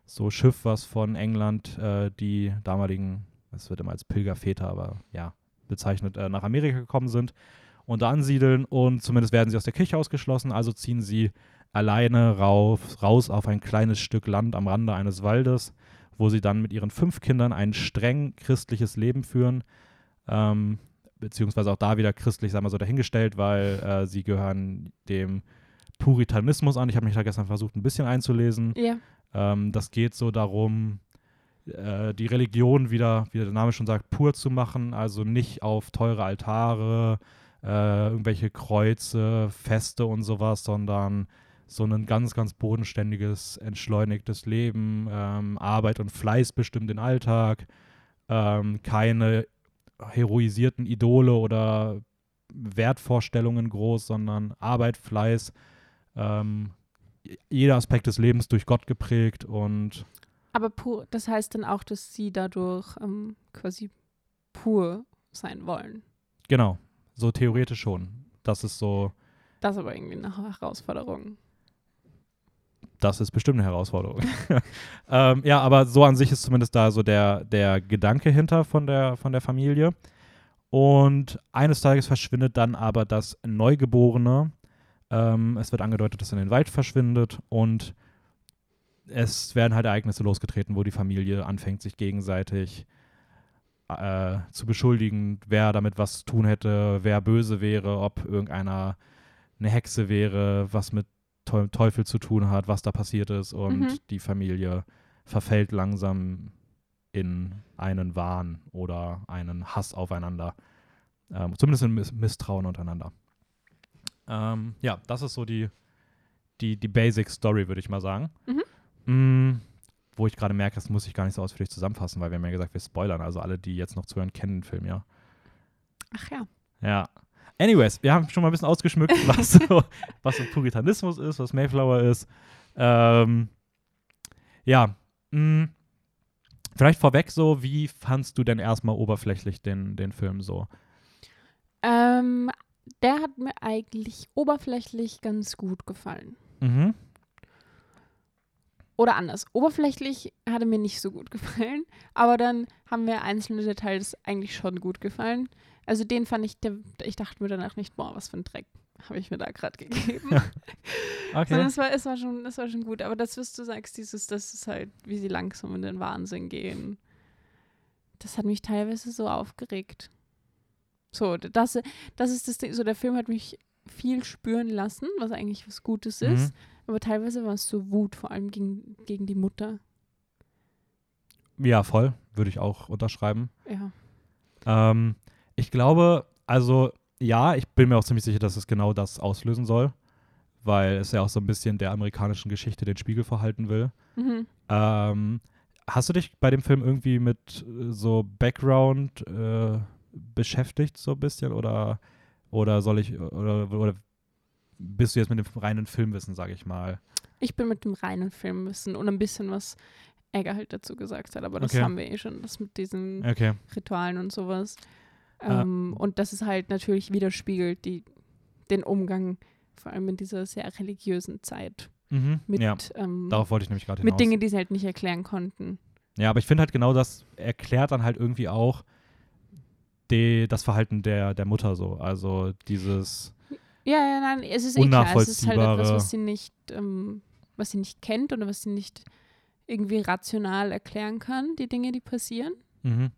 so Schiff, was von England äh, die damaligen, es wird immer als Pilgerväter, aber ja, bezeichnet, äh, nach Amerika gekommen sind und da ansiedeln und zumindest werden sie aus der Kirche ausgeschlossen, also ziehen sie alleine rauf, raus auf ein kleines Stück Land am Rande eines Waldes, wo sie dann mit ihren fünf Kindern ein streng christliches Leben führen, ähm, beziehungsweise auch da wieder christlich, sagen wir so, dahingestellt, weil äh, sie gehören dem Puritanismus an. Ich habe mich da gestern versucht, ein bisschen einzulesen. Ja. Ähm, das geht so darum, äh, die Religion wieder, wie der Name schon sagt, pur zu machen, also nicht auf teure Altare, äh, irgendwelche Kreuze, Feste und sowas, sondern so ein ganz, ganz bodenständiges, entschleunigtes Leben, ähm, Arbeit und Fleiß bestimmt den Alltag, ähm, keine heroisierten Idole oder Wertvorstellungen groß, sondern Arbeit, Fleiß, ähm, jeder Aspekt des Lebens durch Gott geprägt und Aber pur, das heißt dann auch, dass sie dadurch ähm, quasi pur sein wollen. genau, so theoretisch schon. Das ist so, Das ist aber irgendwie eine Herausforderung. Das ist bestimmt eine Herausforderung. ähm, ja, aber so an sich ist zumindest da so der, der Gedanke hinter von der, von der Familie. Und eines Tages verschwindet dann aber das Neugeborene. Ähm, es wird angedeutet, dass er in den Wald verschwindet und es werden halt Ereignisse losgetreten, wo die Familie anfängt, sich gegenseitig äh, zu beschuldigen, wer damit was zu tun hätte, wer böse wäre, ob irgendeiner eine Hexe wäre, was mit Teufel zu tun hat, was da passiert ist und Mhm. die Familie verfällt langsam in einen Wahn oder einen Hass aufeinander. Ähm, zumindest in Miss Misstrauen untereinander. Ähm, ja, das ist so die, die, die Basic Story, würde ich mal sagen. Mm, wo ich gerade merke, das muss ich gar nicht so ausführlich zusammenfassen, weil wir haben ja gesagt, wir spoilern. Also alle, die jetzt noch zuhören, kennen den Film ja. Ach ja. Ja. Anyways, wir haben schon mal ein bisschen ausgeschmückt, was so, was so Puritanismus ist, was Mayflower ist. Ähm, ja. Mh, vielleicht vorweg so, wie fandst du denn erstmal oberflächlich den, den Film so? Ähm, der hat mir eigentlich oberflächlich ganz gut gefallen. Mhm. Oder anders. Oberflächlich hat er mir nicht so gut gefallen, aber dann haben mir einzelne Details eigentlich schon gut gefallen. Also den fand ich, der, ich dachte mir danach nicht, boah, was für ein Dreck habe ich mir da gerade gegeben. Okay. Sondern es war, es, war schon, es war schon gut. Aber das, was du sagst, dieses, das ist halt, wie sie langsam in den Wahnsinn gehen. Das hat mich teilweise so aufgeregt. So, das, das ist das Ding. So, der Film hat mich viel spüren lassen, was eigentlich was Gutes Mhm. Aber teilweise war es so Wut, vor allem gegen, gegen die Mutter. Ja, voll. Würde ich auch unterschreiben. Ja. Ähm, ich glaube, also ja, ich bin mir auch ziemlich sicher, dass es genau das auslösen soll, weil es ja auch so ein bisschen der amerikanischen Geschichte den Spiegel verhalten will. Mhm. Ähm, hast du dich bei dem Film irgendwie mit äh, so Background äh, beschäftigt, so ein bisschen? Oder, oder soll ich, oder, oder bist du jetzt mit dem reinen Filmwissen, sage ich mal? Ich bin mit dem reinen Filmwissen und ein bisschen was Egger halt dazu gesagt hat, aber das Okay. haben wir eh schon, das mit diesen Okay. Ritualen und sowas. Ah. Ähm, und das ist halt natürlich widerspiegelt die, den Umgang, vor allem in dieser sehr religiösen Zeit, Mhm. mit, ja, ähm, darauf wollte ich nämlich gerade mit Dingen, die sie halt nicht erklären konnten. Ja, aber ich finde halt genau das erklärt dann halt irgendwie auch die, das Verhalten der, der Mutter so. Also dieses, Ja, ja, nein, es ist eh klar, es ist halt etwas, was sie nicht, ähm, was sie nicht kennt oder was sie nicht irgendwie rational erklären kann, die Dinge, die passieren. mhm.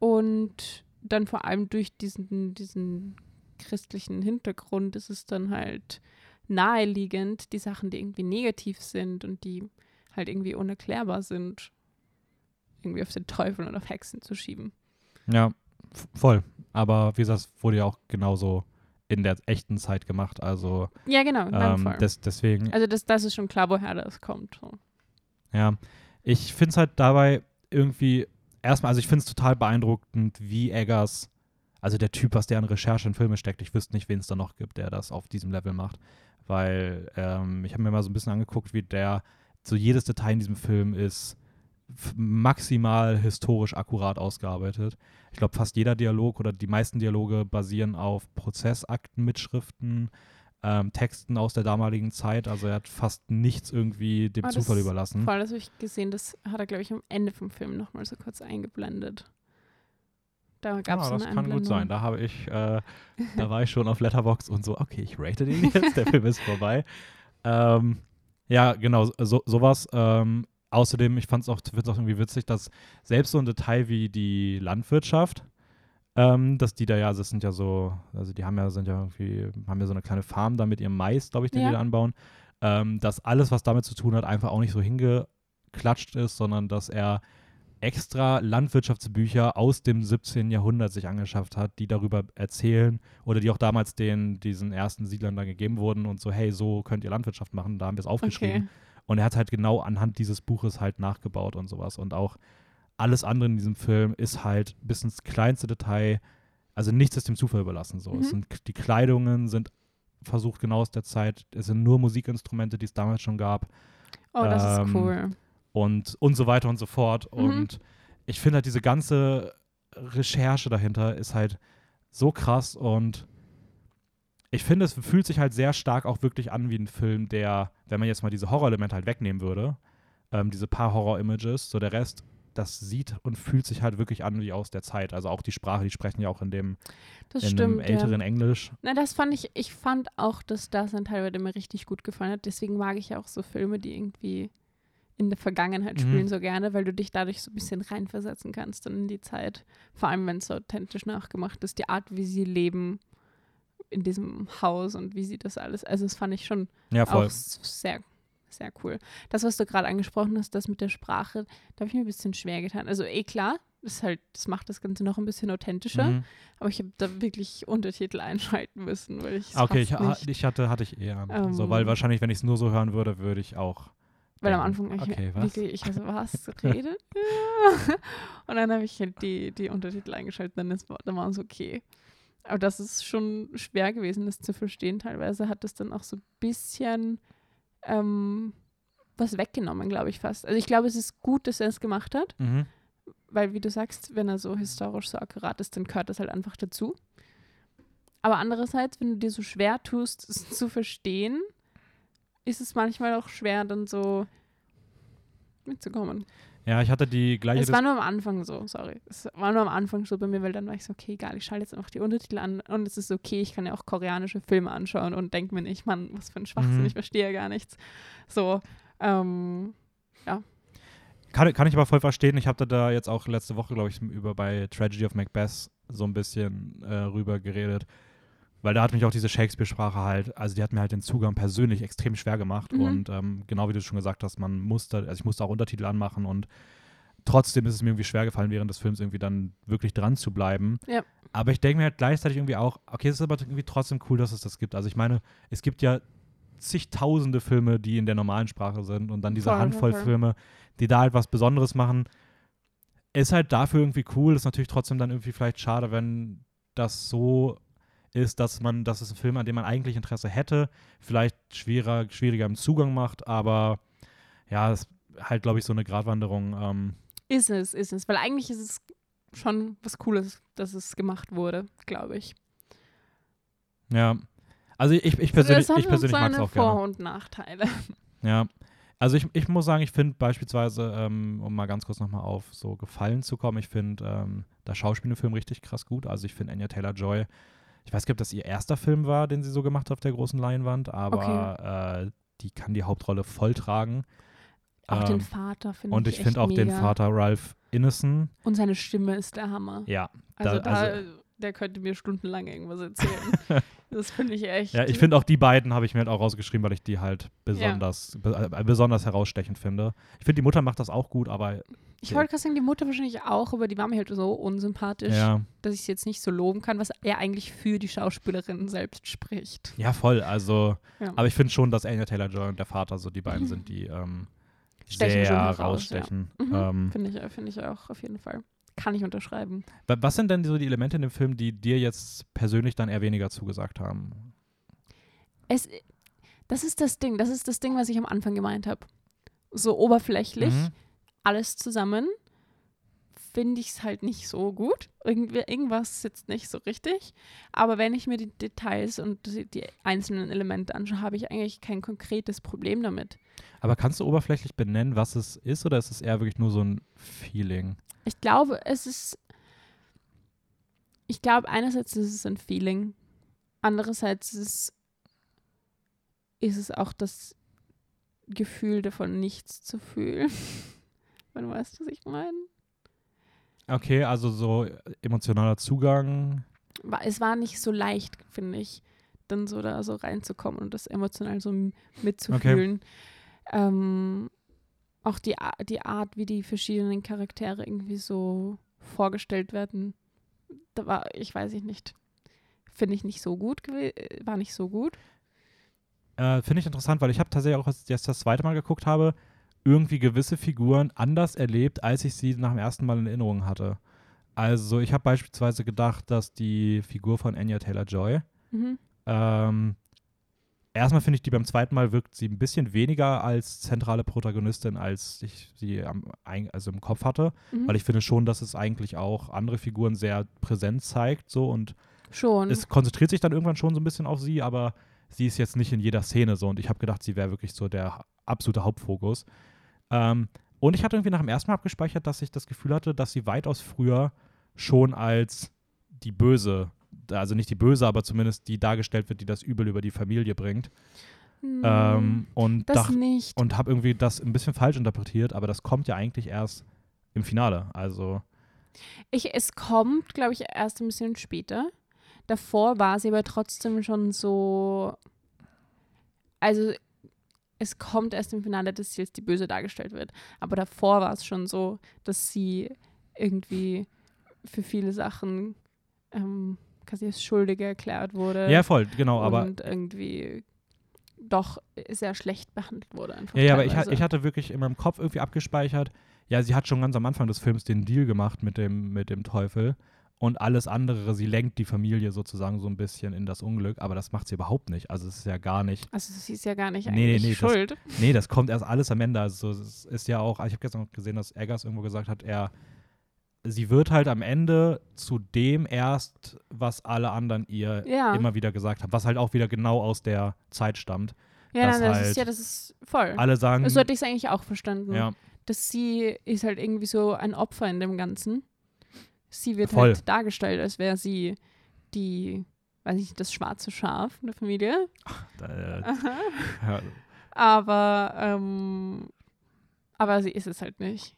Und dann vor allem durch diesen, diesen christlichen Hintergrund ist es dann halt naheliegend, die Sachen, die irgendwie negativ sind und die halt irgendwie unerklärbar sind, irgendwie auf den Teufel und auf Hexen zu schieben. ja, voll. Aber wie gesagt, es wurde ja auch genauso in der echten Zeit gemacht. Also Ja, genau, ähm, des, deswegen, also das, das ist schon klar, woher das kommt. So. ja. Ich finde es halt dabei irgendwie, erstmal, also ich finde es total beeindruckend, wie Eggers, also der Typ, was der an Recherche in Filme steckt, ich wüsste nicht, wen es da noch gibt, der das auf diesem Level macht. Weil ähm, ich habe mir mal so ein bisschen angeguckt, wie der, so jedes Detail in diesem Film ist maximal historisch akkurat ausgearbeitet. Ich glaube, fast jeder Dialog oder die meisten Dialoge basieren auf Prozessakten, Mitschriften, ähm, Texten aus der damaligen Zeit. Also er hat fast nichts irgendwie dem das Zufall überlassen. Vor allem, das habe ich gesehen, das hat er, glaube ich, am Ende vom Film nochmal so kurz eingeblendet. Da gab es ah, das kann gut Einblendung. sein. Da habe ich, äh, da war ich schon auf Letterbox und so, okay, ich rate den jetzt, der Film ist vorbei. Ähm, ja, genau, so, sowas. Ähm, außerdem, ich fand es auch, find's auch irgendwie witzig, dass selbst so ein Detail wie die Landwirtschaft, ähm, dass die da ja, also das sind ja so, also die haben ja, sind ja irgendwie, haben ja so eine kleine Farm da mit ihrem Mais, glaube ich, den Ja. die da anbauen, ähm, dass alles, was damit zu tun hat, einfach auch nicht so hingeklatscht ist, sondern dass er extra Landwirtschaftsbücher aus dem 17. Jahrhundert sich angeschafft hat, die darüber erzählen oder die auch damals den, diesen ersten Siedlern dann gegeben wurden und so, hey, so könnt ihr Landwirtschaft machen, da haben wir es aufgeschrieben. Okay. Und er hat halt genau anhand dieses Buches halt nachgebaut und sowas. Und auch alles andere in diesem Film ist halt bis ins kleinste Detail, also nichts ist dem Zufall überlassen. So. Mhm. Es sind, die Kleidungen sind versucht genau aus der Zeit, es sind nur Musikinstrumente, die es damals schon gab Oh, das Ähm, ist cool. und, und so weiter und so fort. Mhm. Und ich finde halt diese ganze Recherche dahinter ist halt so krass und ich finde, es fühlt sich halt sehr stark auch wirklich an wie ein Film, der, wenn man jetzt mal diese Horrorelemente halt wegnehmen würde, ähm, diese paar Horror-Images, so der Rest, das sieht und fühlt sich halt wirklich an wie aus der Zeit. Also auch die Sprache, die sprechen ja auch in dem, Das in stimmt. älteren ja. Englisch. Na, das fand ich, ich fand auch, dass das ein Teil mir richtig gut gefallen hat. Deswegen mag ich ja auch so Filme, die irgendwie in der Vergangenheit Mhm. spielen so gerne, weil du dich dadurch so ein bisschen reinversetzen kannst in die Zeit. Vor allem, wenn es so authentisch nachgemacht ist, die Art, wie sie leben in diesem Haus und wie sie das alles. Also das fand ich schon Ja, auch sehr, sehr cool. Das, was du gerade angesprochen hast, das mit der Sprache, da habe ich mir ein bisschen schwer getan. Also eh klar, das halt, das macht das Ganze noch ein bisschen authentischer, Mhm. aber ich habe da wirklich Untertitel einschalten müssen, weil ich es Okay, ich, ich hatte, hatte ich eher. Ähm, so, weil wahrscheinlich, wenn ich es nur so hören würde, würde ich auch. weil am Anfang ich Okay, was? wirklich, ich so, was redet? und dann habe ich halt die, die Untertitel eingeschaltet, dann, ist, dann war es okay. Aber das ist schon schwer gewesen, das zu verstehen. Teilweise hat das dann auch so ein bisschen ähm, was weggenommen, glaube ich fast. Also ich glaube, es ist gut, dass er es gemacht hat, Mhm. weil wie du sagst, wenn er so historisch so akkurat ist, dann gehört das halt einfach dazu. Aber andererseits, wenn du dir so schwer tust, es zu verstehen, ist es manchmal auch schwer, dann so mitzukommen. Ja, ich hatte die gleiche. Es war nur am Anfang so, sorry. Es war nur am Anfang so bei mir, weil dann war ich so, okay, egal, ich schalte jetzt einfach die Untertitel an und es ist okay, ich kann ja auch koreanische Filme anschauen und denke mir nicht, Mann, was für ein Schwachsinn, Mhm. ich verstehe ja gar nichts. So, ähm, Kann, kann ich aber voll verstehen. Ich hatte da jetzt auch letzte Woche, glaube ich, über bei Tragedy of Macbeth so ein bisschen äh, rüber geredet. Weil da hat mich auch diese Shakespeare-Sprache halt, also die hat mir halt den Zugang persönlich extrem schwer gemacht. Mhm. Und ähm, genau wie du schon gesagt hast, man musste, also ich musste auch Untertitel anmachen und trotzdem ist es mir irgendwie schwer gefallen, während des Films irgendwie dann wirklich dran zu bleiben. Ja. Aber ich denke mir halt gleichzeitig irgendwie auch, okay, es ist aber irgendwie trotzdem cool, dass es das gibt. Also ich meine, es gibt ja zigtausende Filme, die in der normalen Sprache sind und dann diese Voll, voll, Handvoll voll. Filme, die da halt was Besonderes machen. Ist halt dafür irgendwie cool, ist natürlich trotzdem dann irgendwie vielleicht schade, wenn das so ist, dass man, dass es ein Film, an dem man eigentlich Interesse hätte, vielleicht schwerer, schwieriger im Zugang macht, aber ja, es ist halt, glaube ich, so eine Gratwanderung. Ähm, ist es, ist es. Weil eigentlich ist es schon was Cooles, dass es gemacht wurde, glaube ich. ja. Also ich, ich persönlich, ich persönlich mag es auch gerne. Vor- und Nachteile. Ja. Also ich, ich muss sagen, ich finde beispielsweise, ähm, um mal ganz kurz nochmal auf so Gefallen zu kommen, ich finde ähm, das Schauspiel im Film richtig krass gut. Also ich finde Anya Taylor-Joy, ich weiß gar nicht, ob das ihr erster Film war, den sie so gemacht hat auf der großen Leinwand, aber äh, die kann die Hauptrolle voll tragen. Auch den Ähm, Vater finde ich Und ich finde auch den mega. Vater Ralph Innocent, Und seine Stimme ist der Hammer. ja. Also, da, also- der könnte mir stundenlang irgendwas erzählen. das finde ich echt. Ja, ich finde auch die beiden habe ich mir halt auch rausgeschrieben, weil ich die halt besonders, be äh, besonders herausstechend finde. Ich finde, die Mutter macht das auch gut, aber Ich wollte gerade sagen, die Mutter wahrscheinlich auch, aber die war mir halt so unsympathisch, ja, dass ich es jetzt nicht so loben kann, was er eigentlich für die Schauspielerin selbst spricht. ja, voll. Also, Ja. aber ich finde schon, dass Anya Taylor-Joy und der Vater so die beiden sind, die ähm, sehr rausstechen. Mhm, Ähm, finde ich, finde ich auch auf jeden Fall. Kann ich unterschreiben. wa- was sind denn so die Elemente in dem Film, die dir jetzt persönlich dann eher weniger zugesagt haben? Es, das ist das Ding, das ist das Ding, was ich am Anfang gemeint habe. So oberflächlich, Mhm. alles zusammen, finde ich es halt nicht so gut. Irgendwie, irgendwas sitzt nicht so richtig. Aber wenn ich mir die Details und die, die einzelnen Elemente anschaue, habe ich eigentlich kein konkretes Problem damit. Aber kannst du oberflächlich benennen, was es ist, oder ist es eher wirklich nur so ein Feeling? Ich glaube, es ist. Ich glaube, einerseits ist es ein Feeling, andererseits ist es, ist es auch das Gefühl davon, nichts zu fühlen. Wenn du weißt, was ich meine. Okay, also so emotionaler Zugang. Es war nicht so leicht, finde ich, dann so da so reinzukommen und das emotional so mitzufühlen. Ähm, auch die, die Art, wie die verschiedenen Charaktere irgendwie so vorgestellt werden, da war, ich weiß ich nicht, finde ich nicht so gut, äh, war nicht so gut. Äh, Finde ich interessant, weil ich habe tatsächlich auch, als ich jetzt das zweite Mal geguckt habe, irgendwie gewisse Figuren anders erlebt, als ich sie nach dem ersten Mal in Erinnerung hatte. Also ich habe beispielsweise gedacht, dass die Figur von Anya Taylor-Joy, Mhm. ähm, erstmal finde ich die beim zweiten Mal wirkt sie ein bisschen weniger als zentrale Protagonistin, als ich sie am, also im Kopf hatte, Mhm. weil ich finde schon, dass es eigentlich auch andere Figuren sehr präsent zeigt so und Schon. es konzentriert sich dann irgendwann schon so ein bisschen auf sie, aber sie ist jetzt nicht in jeder Szene so und ich habe gedacht, sie wäre wirklich so der absolute Hauptfokus. Ähm, und ich hatte irgendwie nach dem ersten Mal abgespeichert, dass ich das Gefühl hatte, dass sie weitaus früher schon als die Böse, also nicht die Böse, aber zumindest die dargestellt wird, die das Übel über die Familie bringt. Ähm, und das nicht. und habe irgendwie das ein bisschen falsch interpretiert, aber das kommt ja eigentlich erst im Finale. Also, Ich, es kommt, glaube ich, erst ein bisschen später. Davor war sie aber trotzdem schon so. Also, es kommt erst im Finale, dass sie als die Böse dargestellt wird. Aber davor war es schon so, dass sie irgendwie für viele Sachen ähm, quasi als Schuldige erklärt wurde. ja, voll, genau, aber und irgendwie doch sehr schlecht behandelt wurde. Einfach Ja, ja, aber ich, ich hatte wirklich in meinem Kopf irgendwie abgespeichert, ja, sie hat schon ganz am Anfang des Films den Deal gemacht mit dem, mit dem Teufel und alles andere, sie lenkt die Familie sozusagen so ein bisschen in das Unglück, aber das macht sie überhaupt nicht. Also es ist ja gar nicht, Also sie ist ja gar nicht Nee, eigentlich nee, das- schuld. nee, das kommt erst alles am Ende. Also es ist ja auch, ich habe gestern noch gesehen, dass Eggers irgendwo gesagt hat, er, sie wird halt am Ende zu dem erst, was alle anderen ihr Ja. immer wieder gesagt haben, was halt auch wieder genau aus der Zeit stammt. Ja, nein, das halt ist ja, das ist voll. Alle sagen, So hätte ich es eigentlich auch verstanden. ja, Dass sie ist halt irgendwie so ein Opfer in dem Ganzen. Sie wird Voll. halt dargestellt, als wäre sie die, weiß ich nicht, das schwarze Schaf in der Familie. äh, Aha. ja, Aber, ähm, aber sie ist es halt nicht.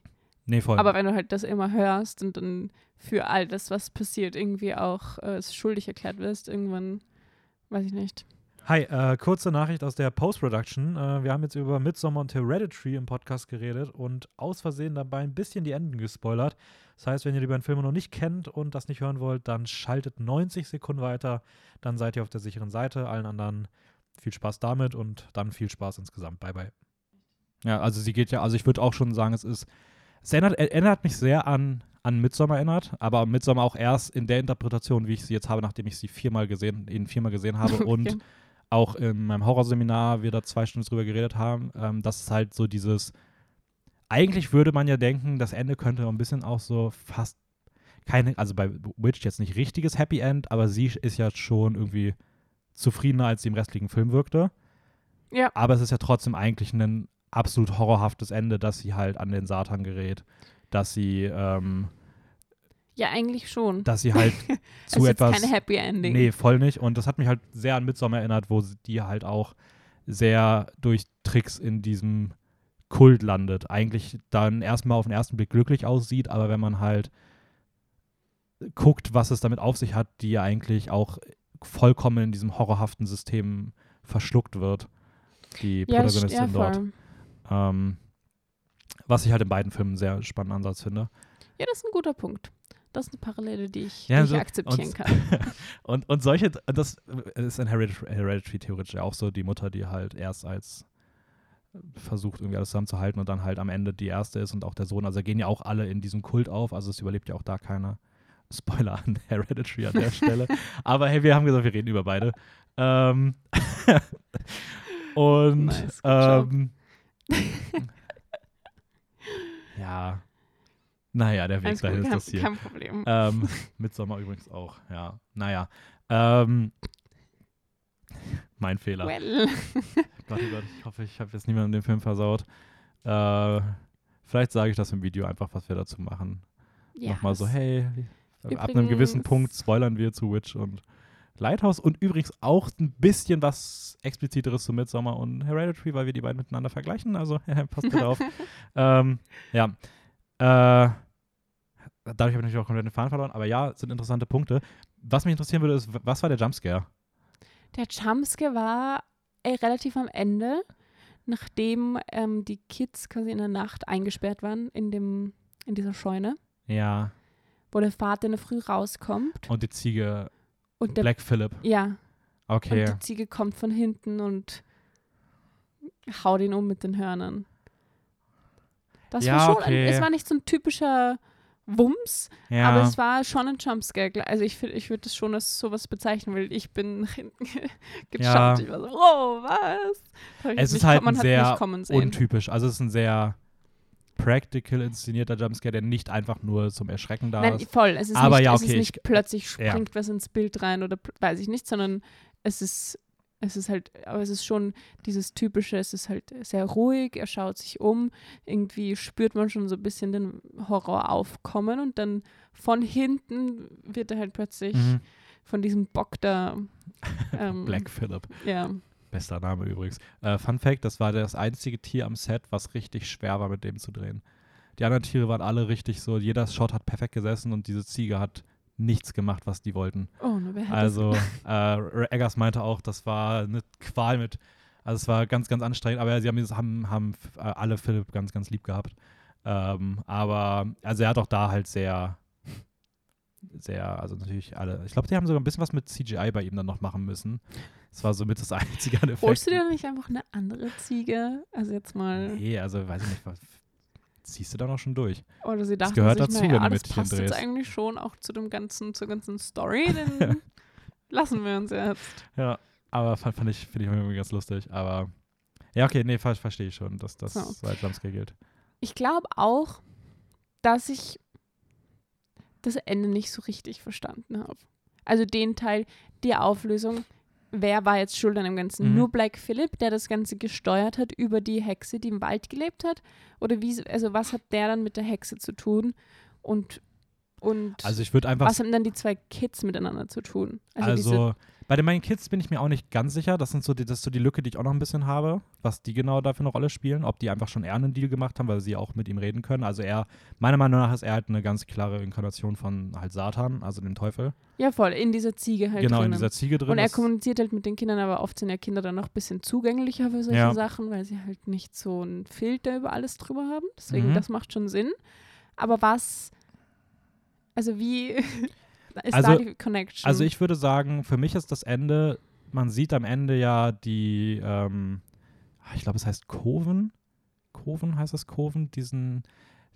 Nee, voll. Aber wenn du halt das immer hörst und dann für all das, was passiert, irgendwie auch äh, schuldig erklärt wirst, irgendwann, weiß ich nicht. Hi, äh, kurze Nachricht aus der Post-Production. Äh, wir haben jetzt über Midsommar und Hereditary im Podcast geredet und aus Versehen dabei ein bisschen die Enden gespoilert. Das heißt, wenn ihr die beiden Filme noch nicht kennt und das nicht hören wollt, dann schaltet 90 Sekunden weiter. Dann seid ihr auf der sicheren Seite. Allen anderen viel Spaß damit und dann viel Spaß insgesamt. Bye, bye. Ja, also sie geht ja, also ich würde auch schon sagen, es ist, es erinnert, erinnert mich sehr an, an Midsommar erinnert, aber Midsommar auch erst in der Interpretation, wie ich sie jetzt habe, nachdem ich sie viermal gesehen, ihn viermal gesehen habe und Okay. auch in meinem Horrorseminar wir da zwei Stunden drüber geredet haben, ähm, das ist halt so dieses, eigentlich würde man ja denken, das Ende könnte ein bisschen auch so fast keine, also bei Witch jetzt nicht richtiges Happy End, aber sie ist ja schon irgendwie zufriedener, als sie im restlichen Film wirkte. Ja. Aber es ist ja trotzdem eigentlich ein absolut horrorhaftes Ende, dass sie halt an den Satan gerät, dass sie, ähm, Ja, eigentlich schon. dass sie halt zu ist etwas jetzt kein Happy Ending. Nee, voll nicht. Und das hat mich halt sehr an Midsommar erinnert, wo die halt auch sehr durch Tricks in diesem Kult landet. Eigentlich dann erstmal auf den ersten Blick glücklich aussieht, aber wenn man halt guckt, was es damit auf sich hat, die ja eigentlich auch vollkommen in diesem horrorhaften System verschluckt wird, die ja, Protagonistin dort. voll. Ähm, was ich halt in beiden Filmen einen sehr spannenden Ansatz finde. Ja, das ist ein guter Punkt. Das ist eine Parallele, die ich, Ja, die so- ich akzeptieren und- kann. Und, und solche, das ist in Hereditary, Hereditary theoretisch ja auch so, die Mutter, die halt erst als versucht, irgendwie alles zusammenzuhalten und dann halt am Ende die erste ist und auch der Sohn. Also gehen ja auch alle in diesem Kult auf, also es überlebt ja auch da keiner. Spoiler an Hereditary an der Stelle. Aber hey, wir haben gesagt, wir reden über beide. Ähm, und Nice, ähm, ja, naja, der Weg dahin ist das hier. kein Problem. Ähm, Midsommar übrigens auch, ja. Naja. Ähm, mein Fehler. well. Gott, oh Gott, ich hoffe, ich habe jetzt niemanden den Film versaut. Äh, vielleicht sage ich das im Video einfach, was wir dazu machen. Ja, Nochmal so, hey, ab einem gewissen Übrigens- Punkt spoilern wir zu Witch und Lighthouse und übrigens auch ein bisschen was expliziteres zu Midsommar und Hereditary, weil wir die beiden miteinander vergleichen. Also passt bitte auf. ähm, ja. Äh, dadurch habe ich natürlich auch komplett den Faden verloren, aber ja, sind interessante Punkte. Was mich interessieren würde, ist, was war der Jumpscare? Der Jumpscare war äh, relativ am Ende, nachdem ähm, die Kids quasi in der Nacht eingesperrt waren in, dem, in dieser Scheune, Ja, wo der Vater in der Früh rauskommt. und die Ziege Und der, Black Phillip. ja, Okay. und die Ziege kommt von hinten und haut ihn um mit den Hörnern. Das Ja, war schon, okay. ein, es war nicht so ein typischer Wumms, ja. aber es war schon ein Jumpscare. Also ich, find- ich würde das schon als sowas bezeichnen, weil ich bin nach hinten gejumpt. Ja. Ich war so, oh, was? Es ist halt ein sehr untypisch. Also es ist ein sehr practical inszenierter Jumpscare, der nicht einfach nur zum Erschrecken da Nein, ist. voll. Es ist Aber nicht, ja, es ist okay, nicht ich- plötzlich ja. springt was ins Bild rein oder weiß ich nicht, sondern es ist, es ist halt, aber es ist schon dieses typische, es ist halt sehr ruhig, er schaut sich um, irgendwie spürt man schon so ein bisschen den Horror aufkommen und dann von hinten wird er halt plötzlich Mhm. von diesem Bock da ähm, Black Phillip. Ja, Bester Name übrigens. Äh, Fun Fact: Das war das einzige Tier am Set, was richtig schwer war, mit dem zu drehen. Die anderen Tiere waren alle richtig so, jeder Shot hat perfekt gesessen und diese Ziege hat nichts gemacht, was die wollten. Oh, ne, wer hat Also, äh, Eggers meinte auch, das war eine Qual mit, also es war ganz, ganz anstrengend, aber sie haben, haben, haben äh, alle Philipp ganz, ganz lieb gehabt. Ähm, aber, also er hat auch da halt sehr, sehr, also natürlich alle, ich glaube, die haben sogar ein bisschen was mit CGI bei ihm dann noch machen müssen. Das war somit das einzige an das? Holst du Effekten. dir nicht einfach eine andere Ziege? Also jetzt mal. Nee, also weiß ich nicht, was ziehst du da noch schon durch. Oder sie dachten gehört sich, dazu, naja, wenn du das Mädchen passt jetzt drehst. eigentlich schon auch zu dem ganzen, zur ganzen Story, dann lassen wir uns jetzt. Ja, aber fand, fand ich, finde ich irgendwie ganz lustig, aber ja, okay, nee, ver verstehe ich schon, dass das So. als Jumpscare gilt. Ich glaube auch, dass ich das Ende nicht so richtig verstanden habe. Also den Teil, die Auflösung, wer war jetzt schuld an dem Ganzen? Mhm. Nur Black Phillip, der das Ganze gesteuert hat über die Hexe, die im Wald gelebt hat? Oder wie, also was hat der dann mit der Hexe zu tun? Und, und Also ich würde einfach was haben dann die zwei Kids miteinander zu tun? Also, Also, bei den meinen Kids bin ich mir auch nicht ganz sicher. Das, sind so die, das ist so die Lücke, die ich auch noch ein bisschen habe, was die genau dafür eine Rolle spielen. Ob die einfach schon eher einen Deal gemacht haben, weil sie auch mit ihm reden können. Also er, meiner Meinung nach ist er halt eine ganz klare Inkarnation von halt Satan, also dem Teufel. ja, voll, in dieser Ziege halt genau, in drinnen. dieser Ziege drin. Und er kommuniziert halt mit den Kindern, aber oft sind ja Kinder dann noch ein bisschen zugänglicher für solche Ja. Sachen, weil sie halt nicht so einen Filter über alles drüber haben. Deswegen, Mhm. das macht schon Sinn. Aber was, also wie ist Also- da die Connection? Also ich würde sagen, für mich ist das Ende, man sieht am Ende ja die, ähm, ich glaube, es heißt Koven. Koven heißt das Koven, diesen,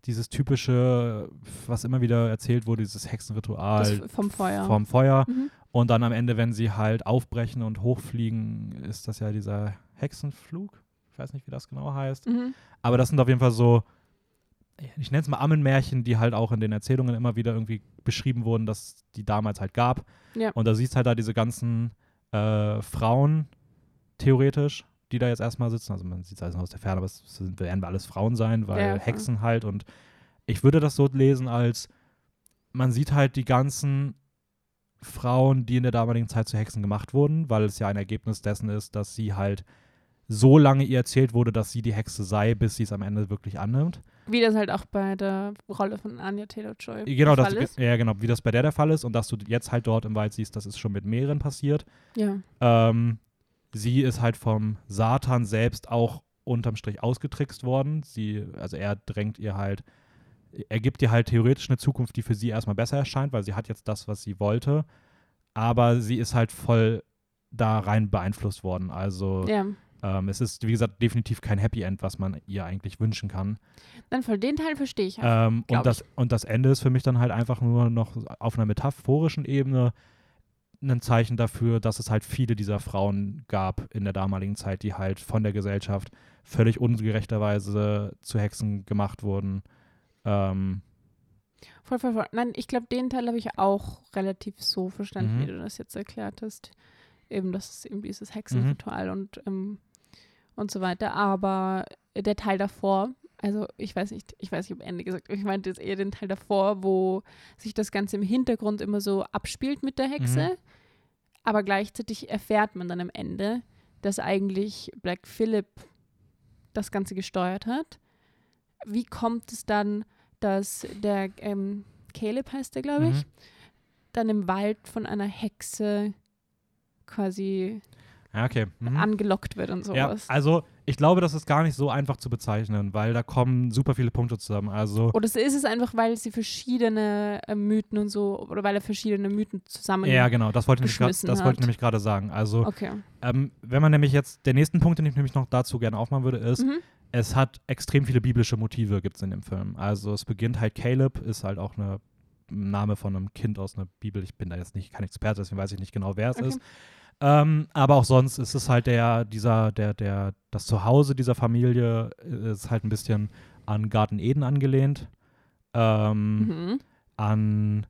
dieses typische, was immer wieder erzählt wurde, dieses Hexenritual das vom Feuer. vom Feuer. mhm. Und dann am Ende, wenn sie halt aufbrechen und hochfliegen, ist das ja dieser Hexenflug. Ich weiß nicht, wie das genau heißt. Mhm. Aber das sind auf jeden Fall so, ich nenne es mal Ammenmärchen, die halt auch in den Erzählungen immer wieder irgendwie beschrieben wurden, dass die damals halt gab. Ja. Und da siehst halt da diese ganzen äh, Frauen, theoretisch, die da jetzt erstmal sitzen. Also man sieht es alles aus der Ferne, aber es sind, werden alles Frauen sein, weil Ja. Hexen halt. Und ich würde das so lesen als, man sieht halt die ganzen Frauen, die in der damaligen Zeit zu Hexen gemacht wurden, weil es ja ein Ergebnis dessen ist, dass sie halt so lange ihr erzählt wurde, dass sie die Hexe sei, bis sie es am Ende wirklich annimmt. Wie das halt auch bei der Rolle von Anya Taylor-Joy Genau, der das, Fall ist. ja, genau, wie das bei der der Fall ist und dass du jetzt halt dort im Wald siehst, das ist schon mit mehreren passiert. Ja. Ähm, sie ist halt vom Satan selbst auch unterm Strich ausgetrickst worden. Sie, also er drängt ihr halt, er gibt ihr halt theoretisch eine Zukunft, die für sie erstmal besser erscheint, weil sie hat jetzt das, was sie wollte. Aber sie ist halt voll da rein beeinflusst worden. Also ja. Ähm, es ist, wie gesagt, definitiv kein Happy End, was man ihr eigentlich wünschen kann. Dann voll den Teil verstehe ich. halt. Ähm, und, das, und das Ende ist für mich dann halt einfach nur noch auf einer metaphorischen Ebene ein Zeichen dafür, dass es halt viele dieser Frauen gab in der damaligen Zeit, die halt von der Gesellschaft völlig ungerechterweise zu Hexen gemacht wurden. Ähm, Voll, voll, voll. Nein, ich glaube, den Teil habe ich auch relativ so verstanden, Mhm. wie du das jetzt erklärt hast. Eben, das ist eben dieses Hexenritual und, ähm, und so weiter. Aber der Teil davor, also ich weiß nicht, ich weiß nicht, ob Ende gesagt, ich meinte jetzt eher den Teil davor, wo sich das Ganze im Hintergrund immer so abspielt mit der Hexe. Mhm. Aber gleichzeitig erfährt man dann am Ende, dass eigentlich Black Phillip das Ganze gesteuert hat. Wie kommt es dann, dass der ähm, Caleb heißt der, glaube ich, Mhm. dann im Wald von einer Hexe quasi ja, okay. Mhm. angelockt wird und Ja, sowas. also ich glaube, das ist gar nicht so einfach zu bezeichnen, weil da kommen super viele Punkte zusammen. Also Oder ist es einfach, weil sie verschiedene äh, Mythen und so, oder weil er verschiedene Mythen zusammen. ja, genau, das wollte ich grad- das wollte ich nämlich gerade sagen. Also Okay. ähm, wenn man nämlich jetzt, der nächsten Punkt, den ich nämlich noch dazu gerne aufmachen würde, ist, Mhm. es hat extrem viele biblische Motive, gibt es in dem Film. Also es beginnt halt Caleb, ist halt auch eine ein Name von einem Kind aus einer Bibel. Ich bin da jetzt nicht kein Experte, deswegen weiß ich nicht genau, wer es Okay. ist. Ähm, aber auch sonst ist es halt der, dieser, der, der, das Zuhause dieser Familie äh, ist halt ein bisschen an Garten Eden angelehnt. Ähm, Mhm. An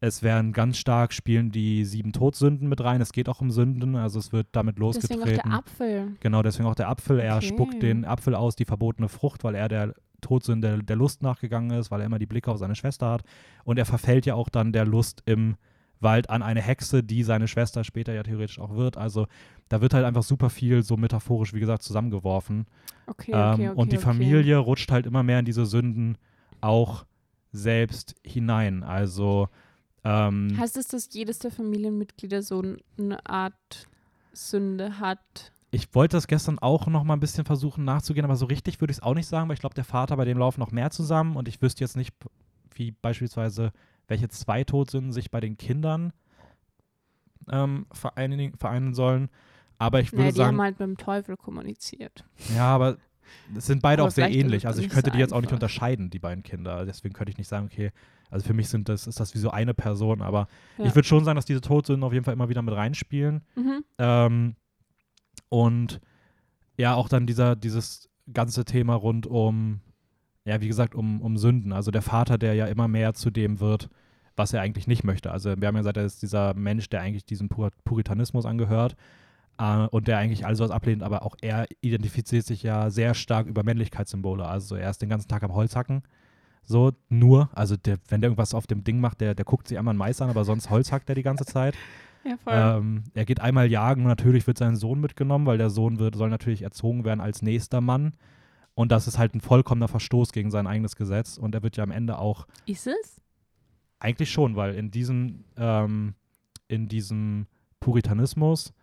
es werden ganz stark spielen die sieben Todsünden mit rein. Es geht auch um Sünden, also es wird damit Deswegen auch losgetreten. der Apfel. Genau, deswegen auch der Apfel. Er Okay. spuckt den Apfel aus, die verbotene Frucht, weil er der Todsünde der Lust nachgegangen ist, weil er immer die Blicke auf seine Schwester hat. Und er verfällt ja auch dann der Lust im weil an eine Hexe, die seine Schwester später ja theoretisch auch wird. Also da wird halt einfach super viel so metaphorisch, wie gesagt, zusammengeworfen. Okay, okay, ähm, okay, und die. Familie rutscht halt immer mehr in diese Sünden auch selbst hinein. Also ähm, Heißt es, dass jedes der Familienmitglieder so eine Art Sünde hat? Ich wollte das gestern auch noch mal ein bisschen versuchen nachzugehen, aber so richtig würde ich es auch nicht sagen, weil ich glaube, der Vater, bei dem laufen noch mehr zusammen und ich wüsste jetzt nicht, wie beispielsweise welche zwei Todsünden sich bei den Kindern ähm, vereinigen, vereinen sollen. Aber ich würde Naja, die sagen, haben halt mit dem Teufel kommuniziert. ja, aber es sind beide Aber auch sehr ähnlich. Also ich könnte so die jetzt auch nicht unterscheiden, die beiden Kinder. Deswegen könnte ich nicht sagen, okay, also für mich sind das, ist das wie so eine Person, aber Ja. ich würde schon sagen, dass diese Todsünden auf jeden Fall immer wieder mit reinspielen. Mhm. Ähm, und ja, auch dann dieser, dieses ganze Thema rund um, ja, wie gesagt, um, um Sünden. Also der Vater, der ja immer mehr zu dem wird, was er eigentlich nicht möchte. Also wir haben ja gesagt, er ist dieser Mensch, der eigentlich diesem Pur Puritanismus angehört äh, und der eigentlich alles was ablehnt, aber auch er identifiziert sich ja sehr stark über Männlichkeitssymbole. Also er ist den ganzen Tag am Holzhacken. So, nur, also der, wenn der irgendwas auf dem Ding macht, der, der guckt sich einmal ein Mais an, aber sonst Holz hackt er die ganze Zeit. Ja, voll. Ähm, er geht einmal jagen und natürlich wird sein Sohn mitgenommen, weil der Sohn wird, soll natürlich erzogen werden als nächster Mann. Und das ist halt ein vollkommener Verstoß gegen sein eigenes Gesetz. Und er wird ja am Ende auch ist es? eigentlich schon, weil in diesem, ähm, in diesem Puritanismus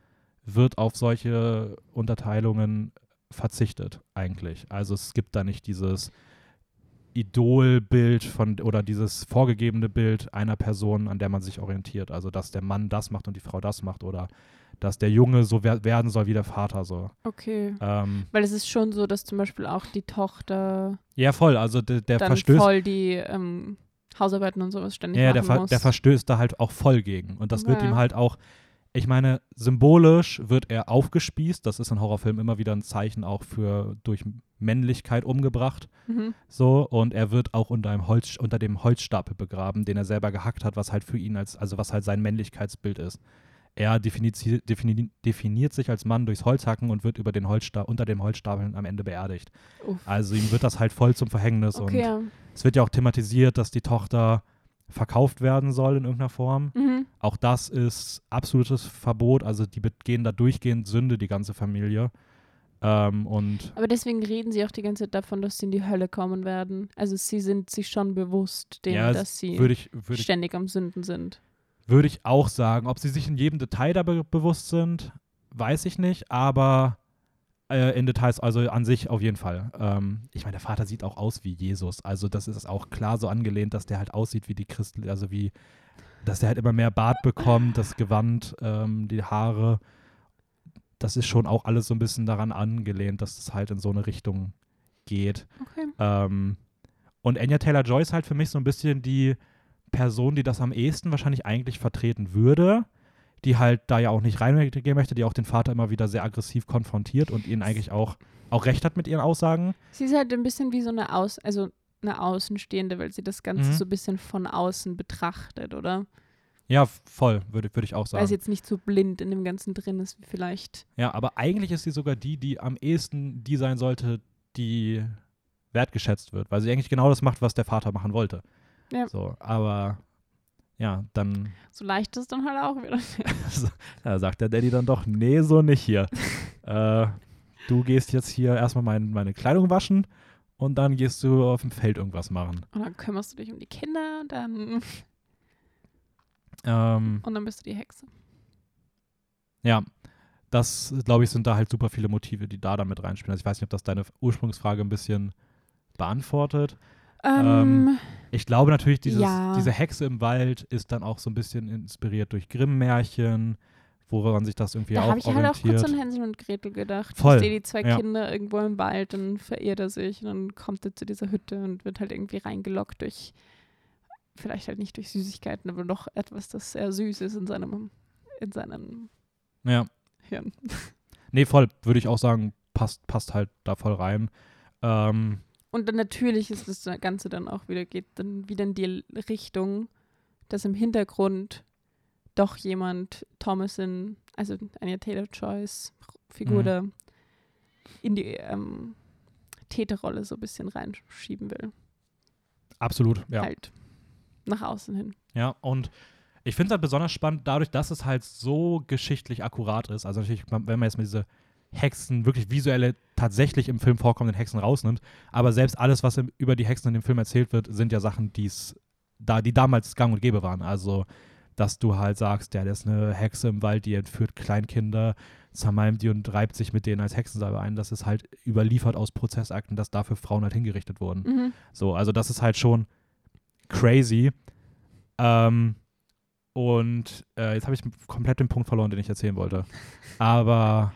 wird auf solche Unterteilungen verzichtet, eigentlich. Also es gibt da nicht dieses Idolbild von oder dieses vorgegebene Bild einer Person, an der man sich orientiert. Also dass der Mann das macht und die Frau das macht oder dass der Junge so wer werden soll wie der Vater so. Okay. Ähm, Weil es ist schon so, dass zum Beispiel auch die Tochter ja, voll. Also der, der dann verstößt voll die ähm, Hausarbeiten und sowas ständig Ja, der, ver muss. der verstößt da halt auch voll gegen. Und das wird Ja. ihm halt auch, ich meine, symbolisch wird er aufgespießt. Das ist in Horrorfilmen immer wieder ein Zeichen auch für durch Männlichkeit umgebracht. mhm. So, und er wird auch unter, einem Holz, unter dem Holzstapel begraben, den er selber gehackt hat, was halt für ihn als, also was halt sein Männlichkeitsbild ist. Er definizi- defini definiert sich als Mann durchs Holzhacken und wird über den Holzsta unter dem Holzstapeln am Ende beerdigt. Uff. Also ihm wird das halt voll zum Verhängnis und Okay, ja. es wird ja auch thematisiert, dass die Tochter verkauft werden soll in irgendeiner Form. Mhm. Auch das ist absolutes Verbot. Also die begehen da durchgehend Sünde, die ganze Familie. Ähm, und Aber deswegen reden sie auch die ganze Zeit davon, dass sie in die Hölle kommen werden. Also sie sind sich schon bewusst, dem, Ja, dass sie würde ich, würde ich, ständig am Sünden sind. würde ich auch sagen. Ob sie sich in jedem Detail da be bewusst sind, weiß ich nicht. Aber äh, in Details, also an sich auf jeden Fall. Ähm, ich meine, der Vater sieht auch aus wie Jesus. Also das ist auch klar so angelehnt, dass der halt aussieht wie die Christen, also wie, dass der halt immer mehr Bart bekommt, das Gewand, ähm, die Haare. Das ist schon auch alles so ein bisschen daran angelehnt, dass es halt in so eine Richtung geht. Okay. Ähm, und Anya Taylor-Joy ist halt für mich so ein bisschen die Person, die das am ehesten wahrscheinlich eigentlich vertreten würde, die halt da ja auch nicht reingehen möchte, die auch den Vater immer wieder sehr aggressiv konfrontiert und ihn eigentlich auch, auch recht hat mit ihren Aussagen. Sie ist halt ein bisschen wie so eine Aus, also eine Außenstehende, weil sie das Ganze Mhm. so ein bisschen von außen betrachtet, oder? Ja, voll, würde würd ich auch Weil sie sagen. jetzt nicht so blind in dem Ganzen drin ist, wie vielleicht. Ja, aber eigentlich ist sie sogar die, die am ehesten die sein sollte, die wertgeschätzt wird, weil sie eigentlich genau das macht, was der Vater machen wollte. Ja. So, aber ja, dann So leicht ist dann halt auch wieder. Da sagt der Daddy dann doch, nee, so nicht hier. äh, du gehst jetzt hier erstmal mein, meine Kleidung waschen und dann gehst du auf dem Feld irgendwas machen. Und dann kümmerst du dich um die Kinder, dann Ähm, und dann bist du die Hexe. ja, das, glaube ich, sind da halt super viele Motive, die da damit reinspielen. Also ich weiß nicht, ob das deine Ursprungsfrage ein bisschen beantwortet. Ähm, Ich glaube natürlich, dieses, Ja. diese Hexe im Wald ist dann auch so ein bisschen inspiriert durch Grimm-Märchen, woran sich das irgendwie da auch habe ich halt auch kurz orientiert. an Hänsel und Gretel gedacht. Voll, Verstehe die zwei ja. Kinder irgendwo im Wald, dann verirrt er sich und dann kommt er zu dieser Hütte und wird halt irgendwie reingelockt durch, vielleicht halt nicht durch Süßigkeiten, aber doch etwas, das sehr süß ist in seinem, in seinem ja. Hirn. Nee, voll, würde ich auch sagen, passt, passt halt da voll rein. Ähm, Und dann natürlich ist das Ganze dann auch wieder, geht dann wieder in die Richtung, dass im Hintergrund doch jemand Thomason, also eine Taylor-Joyce Figur Mhm. da in die ähm, Täterrolle so ein bisschen reinschieben will. absolut, ja. Halt nach außen hin. Ja, und Ich finde es halt besonders spannend, dadurch, dass es halt so geschichtlich akkurat ist. Also natürlich, wenn man jetzt mal diese Hexen, wirklich visuelle, tatsächlich im Film vorkommenden Hexen rausnimmt. Aber selbst alles, was im, über die Hexen in dem Film erzählt wird, sind ja Sachen, die's, da, die damals gang und gäbe waren. Also, dass du halt sagst, ja, der ist eine Hexe im Wald, die entführt Kleinkinder, zermalmt die und reibt sich mit denen als Hexensalbe ein. Das ist halt überliefert aus Prozessakten, dass dafür Frauen halt hingerichtet wurden. Mhm. So, also das ist halt schon crazy. Ähm, und äh, jetzt habe ich komplett den Punkt verloren, den ich erzählen wollte. Aber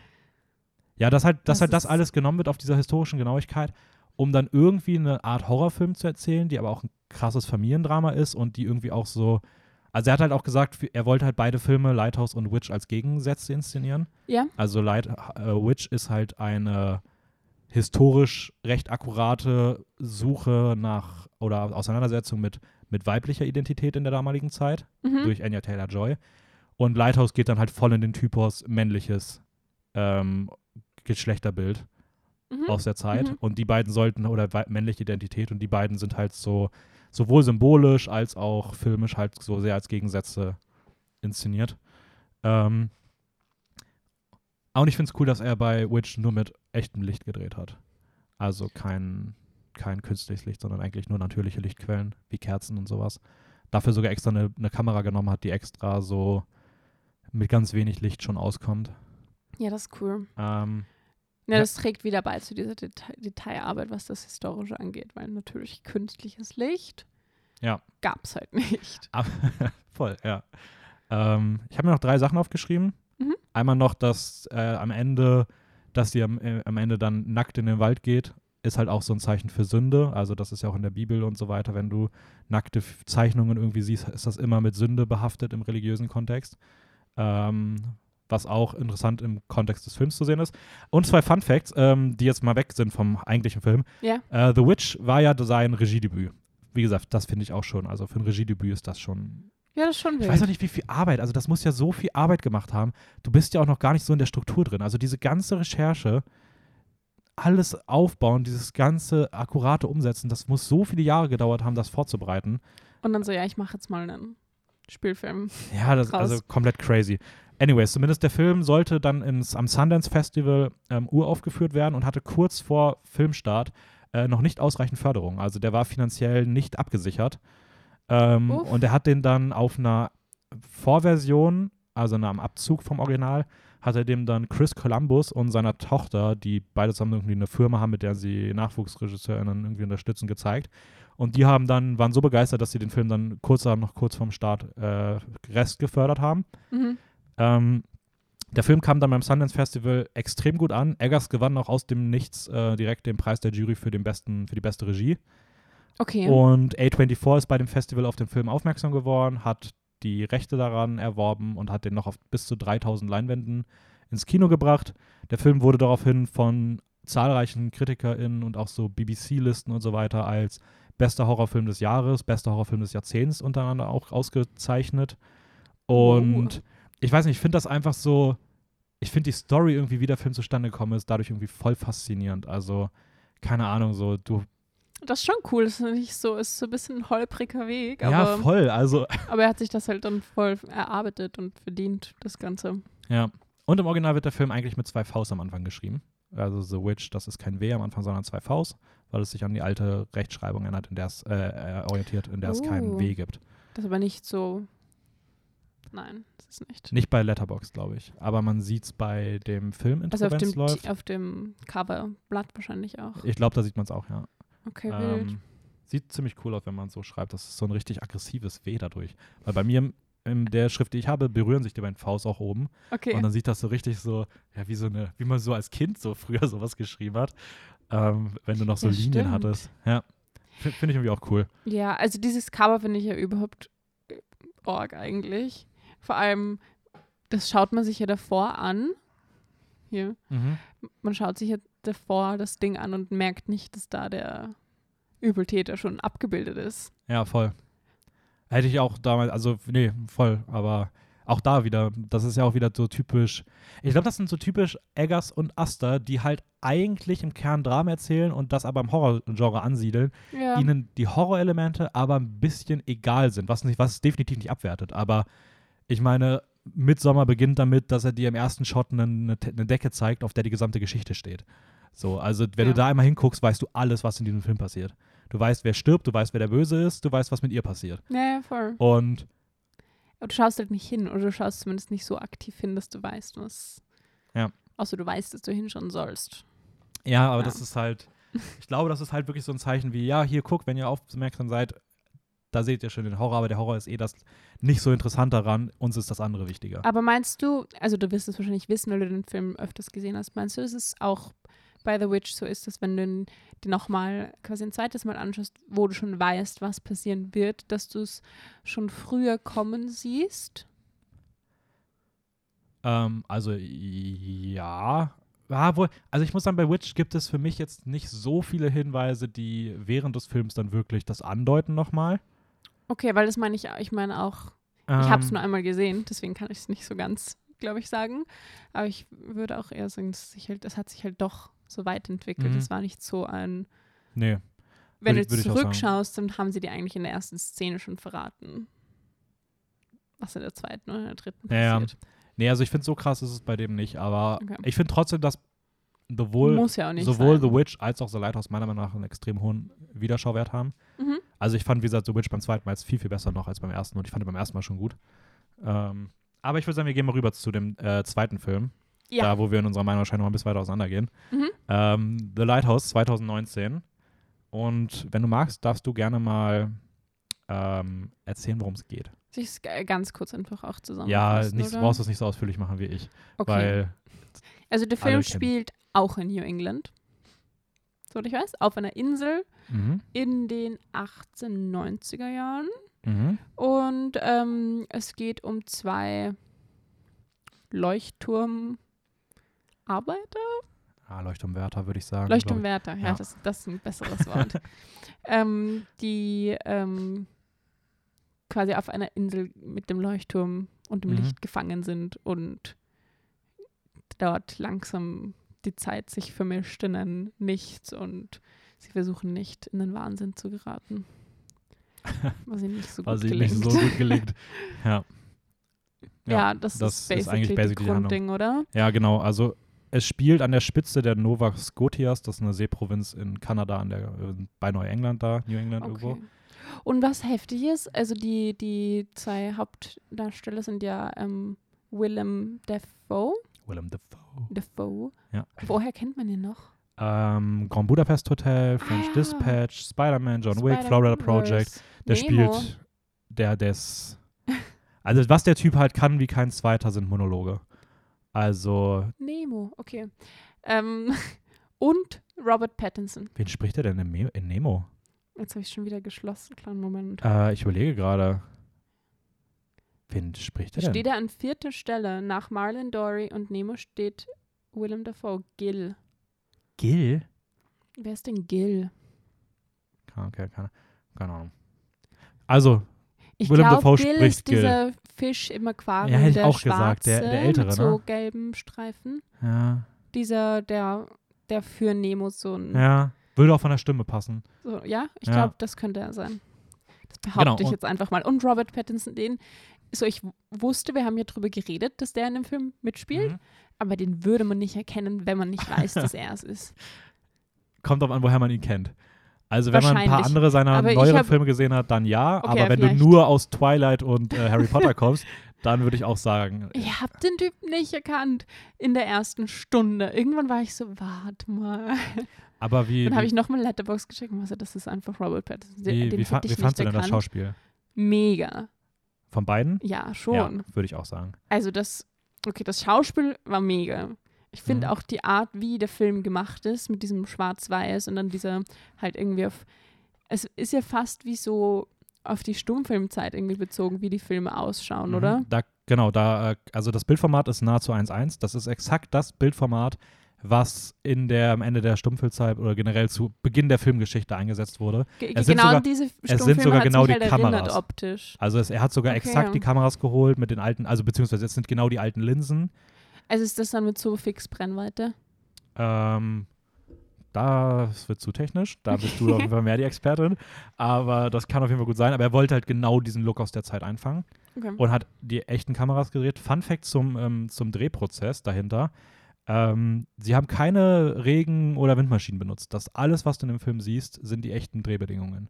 ja, dass halt, dass Das halt das alles genommen wird auf dieser historischen Genauigkeit, um dann irgendwie eine Art Horrorfilm zu erzählen, die aber auch ein krasses Familiendrama ist und die irgendwie auch so. Also er hat halt auch gesagt, er wollte halt beide Filme, Lighthouse und Witch, als Gegensätze inszenieren. Ja. Also Light, äh, Witch ist halt eine historisch recht akkurate Suche nach oder Auseinandersetzung mit, mit weiblicher Identität in der damaligen Zeit Mhm. durch Anya Taylor Joy. Und Lighthouse geht dann halt voll in den Typus männliches ähm, Geschlechterbild Mhm. aus der Zeit. Mhm. Und die beiden sollten, oder männliche Identität, und die beiden sind halt so sowohl symbolisch als auch filmisch halt so sehr als Gegensätze inszeniert. Ähm, und ich finde es cool, dass er bei Witch nur mit echtem Licht gedreht hat. Also kein, kein künstliches Licht, sondern eigentlich nur natürliche Lichtquellen, wie Kerzen und sowas. Dafür sogar extra eine, eine Kamera genommen hat, die extra so mit ganz wenig Licht schon auskommt. Ja, das ist cool. Ähm, Ja, das trägt wieder bei zu dieser Deta Detailarbeit, was das Historische angeht, weil natürlich künstliches Licht Ja. gab es halt nicht. Aber- Voll, ja. Ähm, ich habe mir noch drei Sachen aufgeschrieben. Mhm. Einmal noch, dass äh, am Ende, dass sie am, äh, am Ende dann nackt in den Wald geht, ist halt auch so ein Zeichen für Sünde. Also das ist ja auch in der Bibel und so weiter. Wenn du nackte Zeichnungen irgendwie siehst, ist das immer mit Sünde behaftet im religiösen Kontext. Ähm, was auch interessant im Kontext des Films zu sehen ist. Und zwei Fun Facts, ähm, die jetzt mal weg sind vom eigentlichen Film. Ja. Äh, The Witch war ja sein Regiedebüt. Wie gesagt, das finde ich auch schon. Also für ein Regiedebüt ist das schon Ja, das ist schon ich wild. weiß auch nicht, wie viel Arbeit. Also, das muss ja so viel Arbeit gemacht haben. Du bist ja auch noch gar nicht so in der Struktur drin. Also, diese ganze Recherche, alles aufbauen, dieses ganze akkurate Umsetzen, das muss so viele Jahre gedauert haben, das vorzubereiten. Und dann so, ja, ich mache jetzt mal einen Spielfilm. Ja, das ist also komplett crazy. Anyways, zumindest der Film sollte dann ins, am Sundance Festival ähm, uraufgeführt werden und hatte kurz vor Filmstart äh, noch nicht ausreichend Förderung. Also der war finanziell nicht abgesichert. Ähm, und er hat den dann auf einer Vorversion, also einem Abzug vom Original, hat er dem dann Chris Columbus und seiner Tochter, die beide zusammen irgendwie eine Firma haben, mit der sie NachwuchsregisseurInnen irgendwie unterstützen, gezeigt. Und die haben dann, waren so begeistert, dass sie den Film dann kurz noch kurz vorm Start äh, Rest gefördert haben. Mhm. Ähm, der Film kam dann beim Sundance Festival extrem gut an. Eggers gewann auch aus dem Nichts äh, direkt den Preis der Jury für, den besten, für die beste Regie. Okay. Und A24 ist bei dem Festival auf den Film aufmerksam geworden, hat die Rechte daran erworben und hat den noch auf bis zu 3000 Leinwänden ins Kino gebracht. Der Film wurde daraufhin von zahlreichen KritikerInnen und auch so BBC-Listen und so weiter als bester Horrorfilm des Jahres, bester Horrorfilm des Jahrzehnts untereinander auch ausgezeichnet. Und ich weiß nicht, ich finde das einfach so, ich finde die Story irgendwie, wie der Film zustande gekommen ist, dadurch irgendwie voll faszinierend. Also, keine Ahnung, so, du, das ist schon cool. Das ist nicht so, ist so ein bisschen ein holpriger Weg, ja, aber, voll, also, aber er hat sich das halt dann voll erarbeitet und verdient, das Ganze. Ja. Und im Original wird der Film eigentlich mit zwei Vs am Anfang geschrieben. Also The Witch, das ist kein W am Anfang, sondern zwei Vs, weil es sich an die alte Rechtschreibung erinnert, in der es äh, äh, orientiert, in der es kein Oh. W gibt. Das ist aber nicht so. Nein, das ist nicht. Nicht bei Letterbox, glaube ich. Aber man sieht es bei dem Film in Also auf dem, läuft. Auf dem Coverblatt wahrscheinlich auch. Ich glaube, da sieht man es auch, ja. Okay, wild. Ähm, sieht ziemlich cool aus, wenn man es so schreibt. Das ist so ein richtig aggressives W dadurch. Weil bei mir in der Schrift, die ich habe, berühren sich die beiden Vs auch oben. Okay. Und dann sieht das so richtig so, ja, wie so eine, wie man so als Kind so früher sowas geschrieben hat, ähm, wenn du noch so Ja, Linien stimmt. hattest. Ja. Finde ich irgendwie auch cool. Ja, also dieses Cover finde ich ja überhaupt äh, org eigentlich. Vor allem, das schaut man sich ja davor an. Hier. Man schaut sich ja davor das Ding an und merkt nicht, dass da der Übeltäter schon abgebildet ist. Ja, voll. Hätte ich auch damals, also, nee, voll, aber auch da wieder, das ist ja auch wieder so typisch. Ich glaube, das sind so typisch Eggers und Aster, die halt eigentlich im Kern Drama erzählen und das aber im Horror-Genre ansiedeln, Ja. ihnen die Horrorelemente aber ein bisschen egal sind, was, nicht, was definitiv nicht abwertet. Aber ich meine, Midsommar beginnt damit, dass er dir im ersten Shot eine, eine, Decke zeigt, auf der die gesamte Geschichte steht. So, also wenn Ja. du da einmal hinguckst, weißt du alles, was in diesem Film passiert. Du weißt, wer stirbt, du weißt, wer der Böse ist, du weißt, was mit ihr passiert. ja, ja, voll. Und Aber du schaust halt nicht hin oder du schaust zumindest nicht so aktiv hin, dass du weißt, was. Ja. Außer du weißt, dass du hinschauen sollst. ja, aber Ja. das ist halt, ich glaube, das ist halt wirklich so ein Zeichen wie, ja, hier guck, wenn ihr aufmerksam seid, da seht ihr schon den Horror, aber der Horror ist eh das nicht so interessant daran, uns ist das andere wichtiger. Aber meinst du, also du wirst es wahrscheinlich wissen, weil du den Film öfters gesehen hast, meinst du, dass es auch bei The Witch so ist, dass wenn du dir nochmal quasi ein zweites Mal anschaust, wo du schon weißt, was passieren wird, dass du es schon früher kommen siehst? Ähm, also ja. Ja, wohl, also ich muss sagen, bei Witch gibt es für mich jetzt nicht so viele Hinweise, die während des Films dann wirklich das andeuten nochmal. Okay, weil das meine ich, ich meine auch, ich habe es nur einmal gesehen, deswegen kann ich es nicht so ganz, glaube ich, sagen. Aber ich würde auch eher sagen, sich halt, das hat sich halt doch so weit entwickelt. Mhm. Es war nicht so ein, Nee. wenn Würde du zurückschaust, dann haben sie dir eigentlich in der ersten Szene schon verraten, was in der zweiten oder in der dritten Ja, ja. passiert. Nee, also ich finde, so krass ist es bei dem nicht, aber Okay. ich finde trotzdem, dass sowohl, Muss ja auch nicht sowohl. The Witch als auch The Lighthouse meiner Meinung nach einen extrem hohen Wiederschauwert haben. Mhm. Also ich fand, wie gesagt, The Witch beim zweiten Mal jetzt viel, viel besser noch als beim ersten und ich fand ihn beim ersten Mal schon gut. Ähm, aber ich würde sagen, wir gehen mal rüber zu dem äh, zweiten Film, Ja. da wo wir in unserer Meinung wahrscheinlich noch ein bisschen weiter auseinandergehen. Mhm. Ähm, The Lighthouse 2019. Und wenn du magst, darfst du gerne mal ähm, erzählen, worum es geht. Soll ich es g- ganz kurz einfach auch Ja, zusammenfassen? nicht, brauchst du es nicht so ausführlich machen wie ich. Okay. Weil, also der Film spielt auch in New England, soweit ich weiß, auf einer Insel mhm, in den 1890er Jahren. mhm, Und ähm, es geht um zwei Leuchtturmarbeiter? ah, Leuchtturmwärter, würde ich sagen. Leuchtturmwärter, ja, Ja. Das, das ist ein besseres Wort. ähm, die ähm, quasi auf einer Insel mit dem Leuchtturm und dem Mhm. Licht gefangen sind und dort langsam die Zeit sich vermischt in ein Nichts und sie versuchen nicht in den Wahnsinn zu geraten. Was ihnen nicht so. Was gut ihm gelingt. nicht so gut gelingt. Ja. ja, das, das ist ist eigentlich basically. Grundding, oder? Ja, genau. Also es spielt an der Spitze der Nova Scotias, das ist eine Seeprovinz in Kanada, an der, äh, bei Neuengland da, New England irgendwo. Okay. Und was heftig ist, also die, die zwei Hauptdarsteller sind ja ähm, Willem Dafoe. Willem Dafoe. Dafoe. Ja. Woher kennt man ihn noch? Ähm, Grand Budapest Hotel, French Ah. Dispatch, Spider-Man, John Wick, Florida Project. Der Nemo. spielt, der, des. Also was der Typ halt kann wie kein zweiter, sind Monologe. Also, Nemo, okay. Ähm, und Robert Pattinson. wen spricht er denn in Nemo? Jetzt habe ich schon wieder geschlossen. Kleinen Moment. Äh, ich überlege gerade. Wen spricht er denn? Steht er an vierter Stelle. Nach Marlon Dory und Nemo steht Willem Dafoe. Gil. Gil? Wer ist denn Gil? Keine, keine, keine, keine Ahnung. Also, Ich Willem glaube, Dafoe Gil spricht ist Gil. dieser Fisch im Aquarium, Ja, hätte ich auch gesagt, der- schwarze der ältere, mit so ne? gelben Streifen. ja, Dieser, der, der für Nemo so ein, ja, würde auch von der Stimme passen. so, ja, ich Ja. glaube, das könnte er sein. Das behaupte Genau, ich jetzt einfach mal. Und Robert Pattinson, den, so ich wusste, wir haben ja drüber geredet, dass der in dem Film mitspielt, Mhm. aber den würde man nicht erkennen, wenn man nicht weiß, dass er es ist. Kommt drauf an, woher man ihn kennt. Also wenn man ein paar andere seiner Aber neueren Filme gesehen hat, dann ja. Okay, aber wenn vielleicht. du nur aus Twilight und äh, Harry Potter kommst, dann würde ich auch sagen, Ich habe den Typen nicht erkannt in der ersten Stunde. Irgendwann war ich so, warte mal. aber wie, Dann habe ich nochmal Letterbox geschickt und war so, das ist einfach Robert Pattinson. Den, wie, den wie, fa wie nicht fandst du denn das erkannt. Schauspiel? Mega. Von beiden? Ja, schon. Ja, würde ich auch sagen. Also das, okay, das Schauspiel war mega. Ich finde Mhm. auch die Art, wie der Film gemacht ist, mit diesem Schwarz-Weiß und dann dieser halt irgendwie auf, es ist ja fast wie so auf die Stummfilmzeit irgendwie bezogen, wie die Filme ausschauen, Mhm. oder? Da, genau, da, äh, also das Bildformat ist nahezu 1.1. Das ist exakt das Bildformat, was in der, am Ende der Stummfilmzeit oder generell zu Beginn der Filmgeschichte eingesetzt wurde. Ge Es sind genau sogar- diese sind Stummfilme sogar genau die halt erinnert Kameras. optisch. Also es, er hat sogar Okay. exakt die Kameras geholt mit den alten, also beziehungsweise es sind genau die alten Linsen. Also ist das dann mit so fix Brennweite? Ähm, das wird zu technisch. Da bist du auf jeden Fall mehr die Expertin. Aber das kann auf jeden Fall gut sein. Aber er wollte halt genau diesen Look aus der Zeit einfangen Okay. und hat die echten Kameras gedreht. Fun Fact zum, ähm, zum Drehprozess dahinter. Ähm, sie haben keine Regen- oder Windmaschinen benutzt. Das alles, was du in dem Film siehst, sind die echten Drehbedingungen.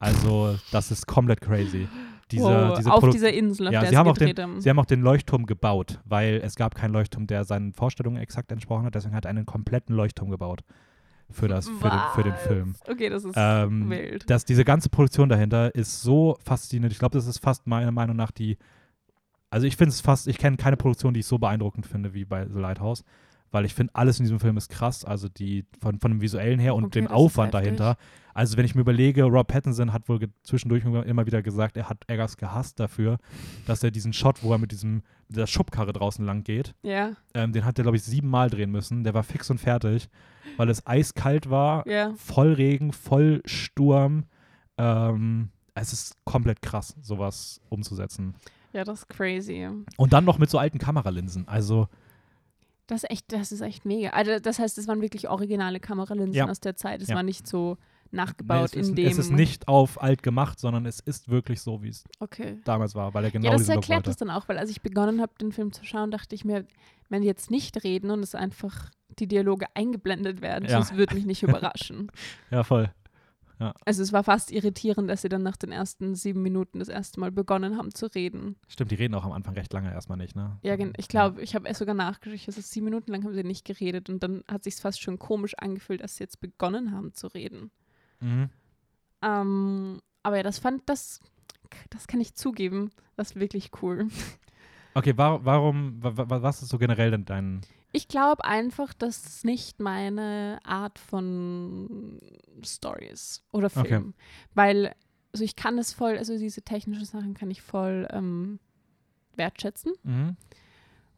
Also, das ist komplett crazy. Diese, wow, diese auf Produ- dieser Insel, auf Ja, der sie haben auch den- haben. Sie haben auch den Leuchtturm gebaut, weil es gab keinen Leuchtturm, der seinen Vorstellungen exakt entsprochen hat. Deswegen hat er einen kompletten Leuchtturm gebaut für, das, für, den, für den? Film. Okay, das ist Ähm, wild. dass diese ganze Produktion dahinter ist so faszinierend. Ich glaube, das ist fast meiner Meinung nach die. Also ich finde es fast, ich kenne keine Produktion, die ich so beeindruckend finde wie bei The Lighthouse, weil ich finde, alles in diesem Film ist krass. Also die von, von dem visuellen her und Okay, dem Aufwand dahinter. Also wenn ich mir überlege, Rob Pattinson hat wohl zwischendurch immer wieder gesagt, er hat Eggers gehasst dafür, dass er diesen Shot, wo er mit diesem mit der Schubkarre draußen lang geht, Ja, ähm, den hat er, glaube ich, siebenmal drehen müssen. Der war fix und fertig, weil es eiskalt war ja. voll Regen, voll Sturm. Ähm, es ist komplett krass, sowas umzusetzen. Ja, das ist crazy. Und dann noch mit so alten Kameralinsen. Also, Das ist echt, das ist echt mega. Also das heißt, es waren wirklich originale Kameralinsen Ja. aus der Zeit. Es Ja. war nicht so nee, nachgebaut es, ist, in dem. es ist nicht auf alt gemacht, sondern es ist wirklich so, wie es Okay. damals war, weil er genau ja, das erklärt das dann auch, weil als ich begonnen habe, den Film zu schauen, dachte ich mir, wenn die jetzt nicht reden und es einfach die Dialoge eingeblendet werden, Ja. das würde mich nicht überraschen. Ja, voll. Also es war fast irritierend, dass sie dann nach den ersten sieben Minuten das erste Mal begonnen haben zu reden. Stimmt, die reden auch am Anfang recht lange erstmal nicht, ne? Ja, ich glaube, ich habe es sogar nachgeschaut, also sieben Minuten lang haben sie nicht geredet und dann hat sich fast schon komisch angefühlt, dass sie jetzt begonnen haben zu reden. Mhm. Ähm, aber ja, das fand, das, das kann ich zugeben, das ist wirklich cool. Okay, wa warum, wa wa was ist so generell denn dein. Ich glaube einfach, dass es nicht meine Art von Story ist oder Okay. Film. Weil, also ich kann es voll, also diese technischen Sachen kann ich voll ähm, wertschätzen Mhm.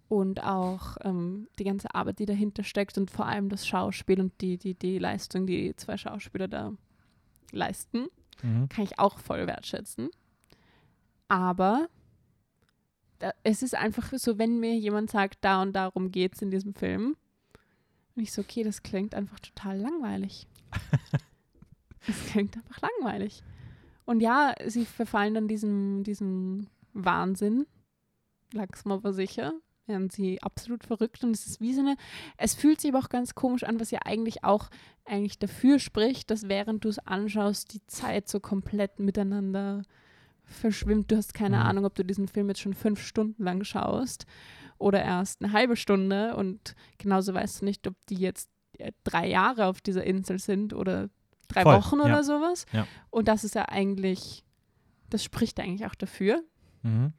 und auch ähm, die ganze Arbeit, die dahinter steckt und vor allem das Schauspiel und die, die, die Leistung, die die zwei Schauspieler da leisten, Mhm. kann ich auch voll wertschätzen. Aber da, es ist einfach so, wenn mir jemand sagt, da und darum geht es in diesem Film, und ich so, okay, das klingt einfach total langweilig. Es klingt einfach langweilig. Und ja, sie verfallen dann diesem, diesem Wahnsinn, langsam aber sicher, werden sie absolut verrückt und es ist wie so eine, es fühlt sich aber auch ganz komisch an, was ja eigentlich auch eigentlich dafür spricht, dass während du es anschaust, die Zeit so komplett miteinander verschwimmt. Du hast keine Mhm. Ahnung, ob du diesen Film jetzt schon fünf Stunden lang schaust oder erst eine halbe Stunde und genauso weißt du nicht, ob die jetzt äh, drei Jahre auf dieser Insel sind oder drei Voll, Wochen ja. oder sowas. Ja. Und das ist ja eigentlich, das spricht eigentlich auch dafür, Mhm.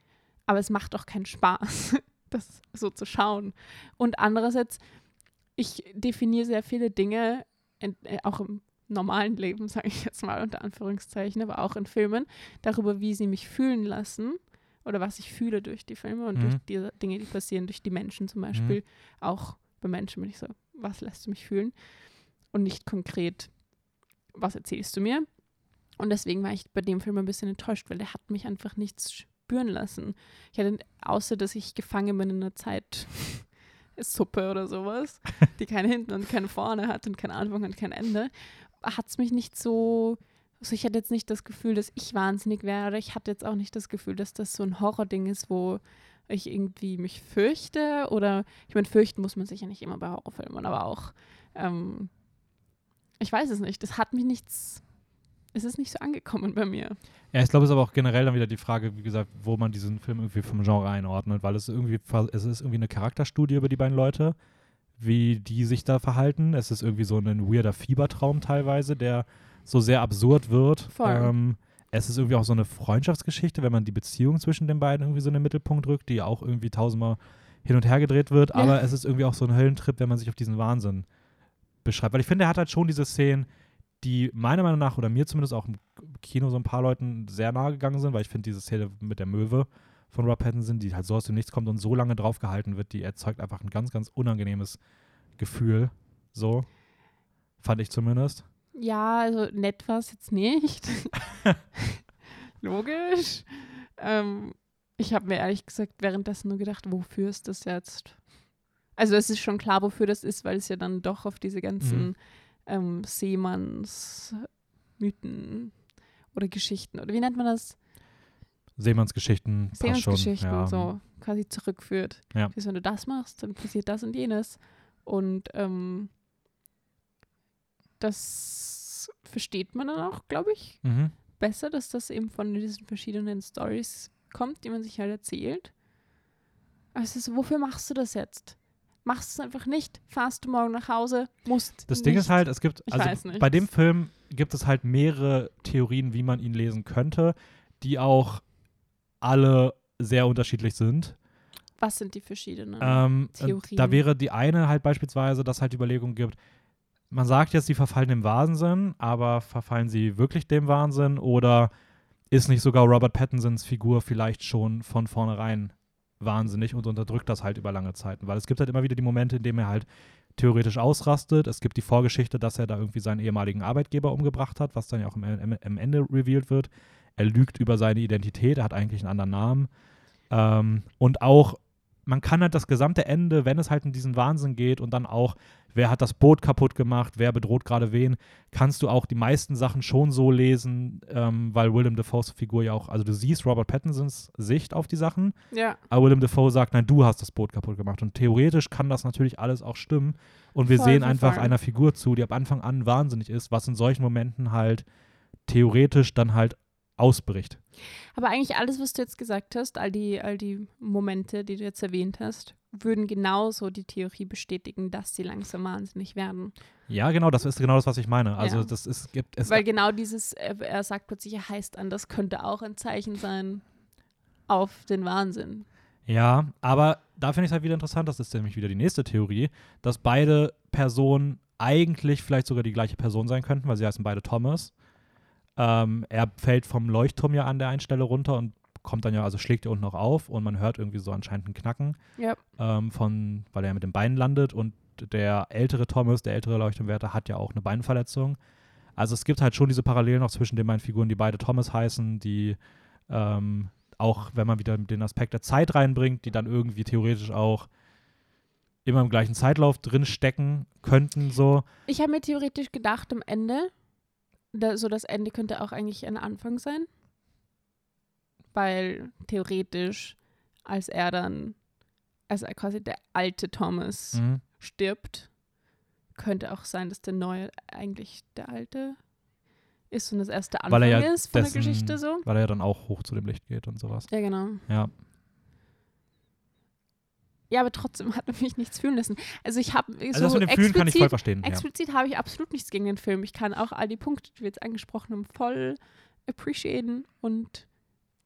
aber es macht auch keinen Spaß, das so zu schauen. Und andererseits, ich definiere sehr viele Dinge, in, äh, auch im normalen Leben, sage ich jetzt mal unter Anführungszeichen, aber auch in Filmen, darüber, wie sie mich fühlen lassen oder was ich fühle durch die Filme und Mhm. durch die Dinge, die passieren, durch die Menschen zum Beispiel. Auch bei Menschen bin ich so, was lässt du mich fühlen? Und nicht konkret, was erzählst du mir? Und deswegen war ich bei dem Film ein bisschen enttäuscht, weil der hat mich einfach nichts spüren lassen. Ich hatte, außer dass ich gefangen bin in einer Zeit Suppe oder sowas, die keinen Hinten und keinen Vorne hat und keinen Anfang und kein Ende, hat es mich nicht so, also ich hatte jetzt nicht das Gefühl, dass ich wahnsinnig wäre. Ich hatte jetzt auch nicht das Gefühl, dass das so ein Horrording ist, wo ich irgendwie mich fürchte oder, ich meine, fürchten muss man sich ja nicht immer bei Horrorfilmen, aber auch, ähm, ich weiß es nicht, es hat mich nichts, es ist nicht so angekommen bei mir. Ja, ich glaube, es ist aber auch generell dann wieder die Frage, wie gesagt, wo man diesen Film irgendwie vom Genre einordnet, weil es irgendwie, es ist irgendwie eine Charakterstudie über die beiden Leute, wie die sich da verhalten. Es ist irgendwie so ein weirder Fiebertraum teilweise, der so sehr absurd wird. Voll. Ähm, es ist irgendwie auch so eine Freundschaftsgeschichte, wenn man die Beziehung zwischen den beiden irgendwie so in den Mittelpunkt rückt, die auch irgendwie tausendmal hin und her gedreht wird. Ja. Aber es ist irgendwie auch so ein Höllentrip, wenn man sich auf diesen Wahnsinn beschreibt. Weil ich finde, er hat halt schon diese Szenen, die meiner Meinung nach oder mir zumindest auch im Kino so ein paar Leuten sehr nahe gegangen sind, weil ich finde diese Szene mit der Möwe von Rob Pattinson, die halt so aus dem Nichts kommt und so lange draufgehalten wird, die erzeugt einfach ein ganz, ganz unangenehmes Gefühl. So. Fand ich zumindest. Ja, also nett war es jetzt nicht. Logisch. Ähm, ich habe mir ehrlich gesagt währenddessen nur gedacht, wofür ist das jetzt? Also es ist schon klar, wofür das ist, weil es ja dann doch auf diese ganzen Mhm. ähm, Seemannsmythen oder Geschichten. Oder wie nennt man das? Seemannsgeschichten. Seemannsgeschichten ja. so quasi zurückführt. Ja. Wie, wenn du das machst, dann passiert das und jenes. Und ähm, das versteht man dann auch, glaube ich, Mhm. besser, dass das eben von diesen verschiedenen Stories kommt, die man sich halt erzählt. Aber es ist so, wofür machst du das jetzt? Machst du es einfach nicht, fahrst du morgen nach Hause, musst Das nicht. Ding ist halt, es gibt, Ich also bei dem Film gibt es halt mehrere Theorien, wie man ihn lesen könnte, die auch alle sehr unterschiedlich sind. Was sind die verschiedenen? Ähm, Theorien. da wäre die eine halt beispielsweise, dass halt die Überlegung gibt, man sagt jetzt, sie verfallen dem Wahnsinn, aber verfallen sie wirklich dem Wahnsinn oder ist nicht sogar Robert Pattinsons Figur vielleicht schon von vornherein wahnsinnig und unterdrückt das halt über lange Zeiten? Weil es gibt halt immer wieder die Momente, in denen er halt theoretisch ausrastet. Es gibt die Vorgeschichte, dass er da irgendwie seinen ehemaligen Arbeitgeber umgebracht hat, was dann ja auch am, am Ende revealed wird. Er lügt über seine Identität, er hat eigentlich einen anderen Namen. Ähm, und auch, man kann halt das gesamte Ende, wenn es halt in diesen Wahnsinn geht und dann auch, wer hat das Boot kaputt gemacht, wer bedroht gerade wen, kannst du auch die meisten Sachen schon so lesen, ähm, weil Willem Dafoes Figur ja auch, also du siehst Robert Pattinsons Sicht auf die Sachen, ja, aber Willem Dafoe sagt, nein, du hast das Boot kaputt gemacht. Und theoretisch kann das natürlich alles auch stimmen. Und wir Voll, sehen einfach einer Figur zu, die ab Anfang an wahnsinnig ist, was in solchen Momenten halt theoretisch dann halt ausbricht. aber eigentlich alles, was du jetzt gesagt hast, all die, all die Momente, die du jetzt erwähnt hast, würden genauso die Theorie bestätigen, dass sie langsam wahnsinnig werden. Ja, genau, das ist genau das, was ich meine. Also Ja. das ist, gibt es Weil genau dieses, er, sagt plötzlich, er heißt an, das könnte auch ein Zeichen sein auf den Wahnsinn. Ja, aber da finde ich es halt wieder interessant, das ist nämlich wieder die nächste Theorie, dass beide Personen eigentlich vielleicht sogar die gleiche Person sein könnten, weil sie heißen beide Thomas. Ähm, er fällt vom Leuchtturm ja an der einen Stelle runter und kommt dann ja, also schlägt ja unten noch auf und man hört irgendwie so anscheinend ein Knacken, Ja. ähm, von, weil er mit dem Bein landet und der ältere Thomas, der ältere Leuchtturmwärter, hat ja auch eine Beinverletzung. Also es gibt halt schon diese Parallelen noch zwischen den beiden Figuren, die beide Thomas heißen, die ähm, auch, wenn man wieder den Aspekt der Zeit reinbringt, die dann irgendwie theoretisch auch immer im gleichen Zeitlauf drin stecken könnten, so. Ich habe mir theoretisch gedacht, am Ende, da, so das Ende könnte auch eigentlich ein Anfang sein. Weil theoretisch, als er dann, als er quasi der alte Thomas Mhm. stirbt, könnte auch sein, dass der neue eigentlich der alte ist und das erste Anfang ja ist von dessen- der Geschichte so. Weil er ja dann auch hoch zu dem Licht geht und sowas. Ja, genau. Ja. Ja, aber trotzdem hat er mich nichts fühlen lassen. Also ich habe Also so das mit dem Fühlen kann ich voll explizit- verstehen. Ja. Explizit habe ich absolut nichts gegen den Film. Ich kann auch all die Punkte, die wir jetzt angesprochen haben, voll appreciaten und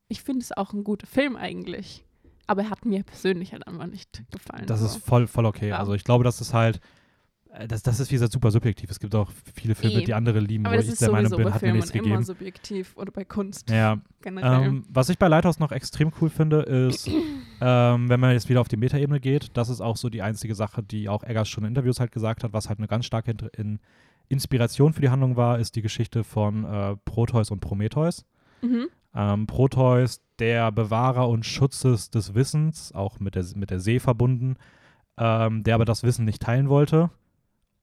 ich finde es auch ein guter Film eigentlich. Aber er hat mir persönlich halt einfach nicht gefallen. Das so. ist voll, voll okay. Ja. Also ich glaube, das ist halt, das, das ist wie gesagt super subjektiv. Es gibt auch viele Filme, die andere lieben, aber wo ich der Meinung bin, hat mir nichts immer gegeben. subjektiv oder bei Kunst Ja, ähm, was ich bei Lighthouse noch extrem cool finde, ist, ähm, wenn man jetzt wieder auf die Metaebene geht, das ist auch so die einzige Sache, die auch Eggers schon in Interviews halt gesagt hat, was halt eine ganz starke in Inspiration für die Handlung war, ist die Geschichte von äh, Proteus und Prometheus. mhm. Ähm, Proteus, der Bewahrer und Schutzes des Wissens, auch mit der, mit der See verbunden, ähm, der aber das Wissen nicht teilen wollte.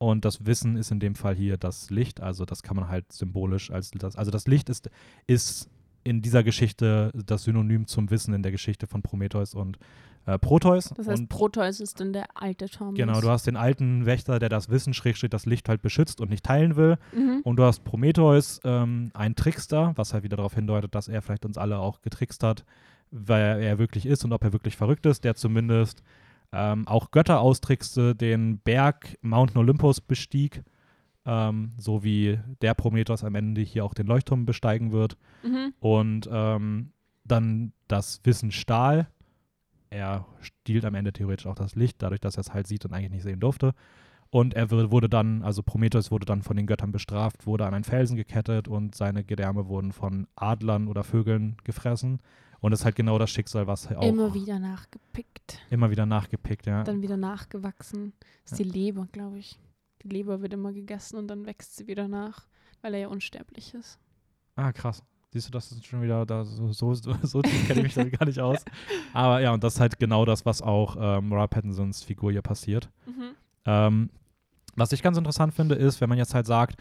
Und das Wissen ist in dem Fall hier das Licht, also das kann man halt symbolisch als das, also das Licht ist, ist in dieser Geschichte das Synonym zum Wissen in der Geschichte von Prometheus und äh, Proteus. Das heißt, und Proteus ist dann der alte Thomas. Genau, du hast den alten Wächter, der das Wissen, Schrägstrich, das Licht halt beschützt und nicht teilen will. Mhm. Und du hast Prometheus, ähm, ein Trickster, was halt wieder darauf hindeutet, dass er vielleicht uns alle auch getrickst hat, wer er wirklich ist und ob er wirklich verrückt ist, der zumindest ähm, auch Götter austrickste, den Berg Mountain Olympus bestieg, ähm, so wie der Prometheus am Ende hier auch den Leuchtturm besteigen wird. Mhm. Und ähm, dann das Wissen Stahl. Er stiehlt am Ende theoretisch auch das Licht, dadurch, dass er es halt sieht und eigentlich nicht sehen durfte. Und er wurde dann, also Prometheus wurde dann von den Göttern bestraft, wurde an einen Felsen gekettet und seine Gedärme wurden von Adlern oder Vögeln gefressen. Und das ist halt genau das Schicksal, was auch Immer wieder nachgepickt. immer wieder nachgepickt, ja. Dann wieder nachgewachsen. Das ist die Leber, glaube ich. Die Leber wird immer gegessen und dann wächst sie wieder nach, weil er ja unsterblich ist. Ah, krass. Siehst du, das ist schon wieder da so, so, so, kenne ich mich damit gar nicht aus. Aber ja, und das ist halt genau das, was auch ähm, Robert Pattinsons Figur hier passiert. Mhm. Ähm, Was ich ganz interessant finde, ist, wenn man jetzt halt sagt,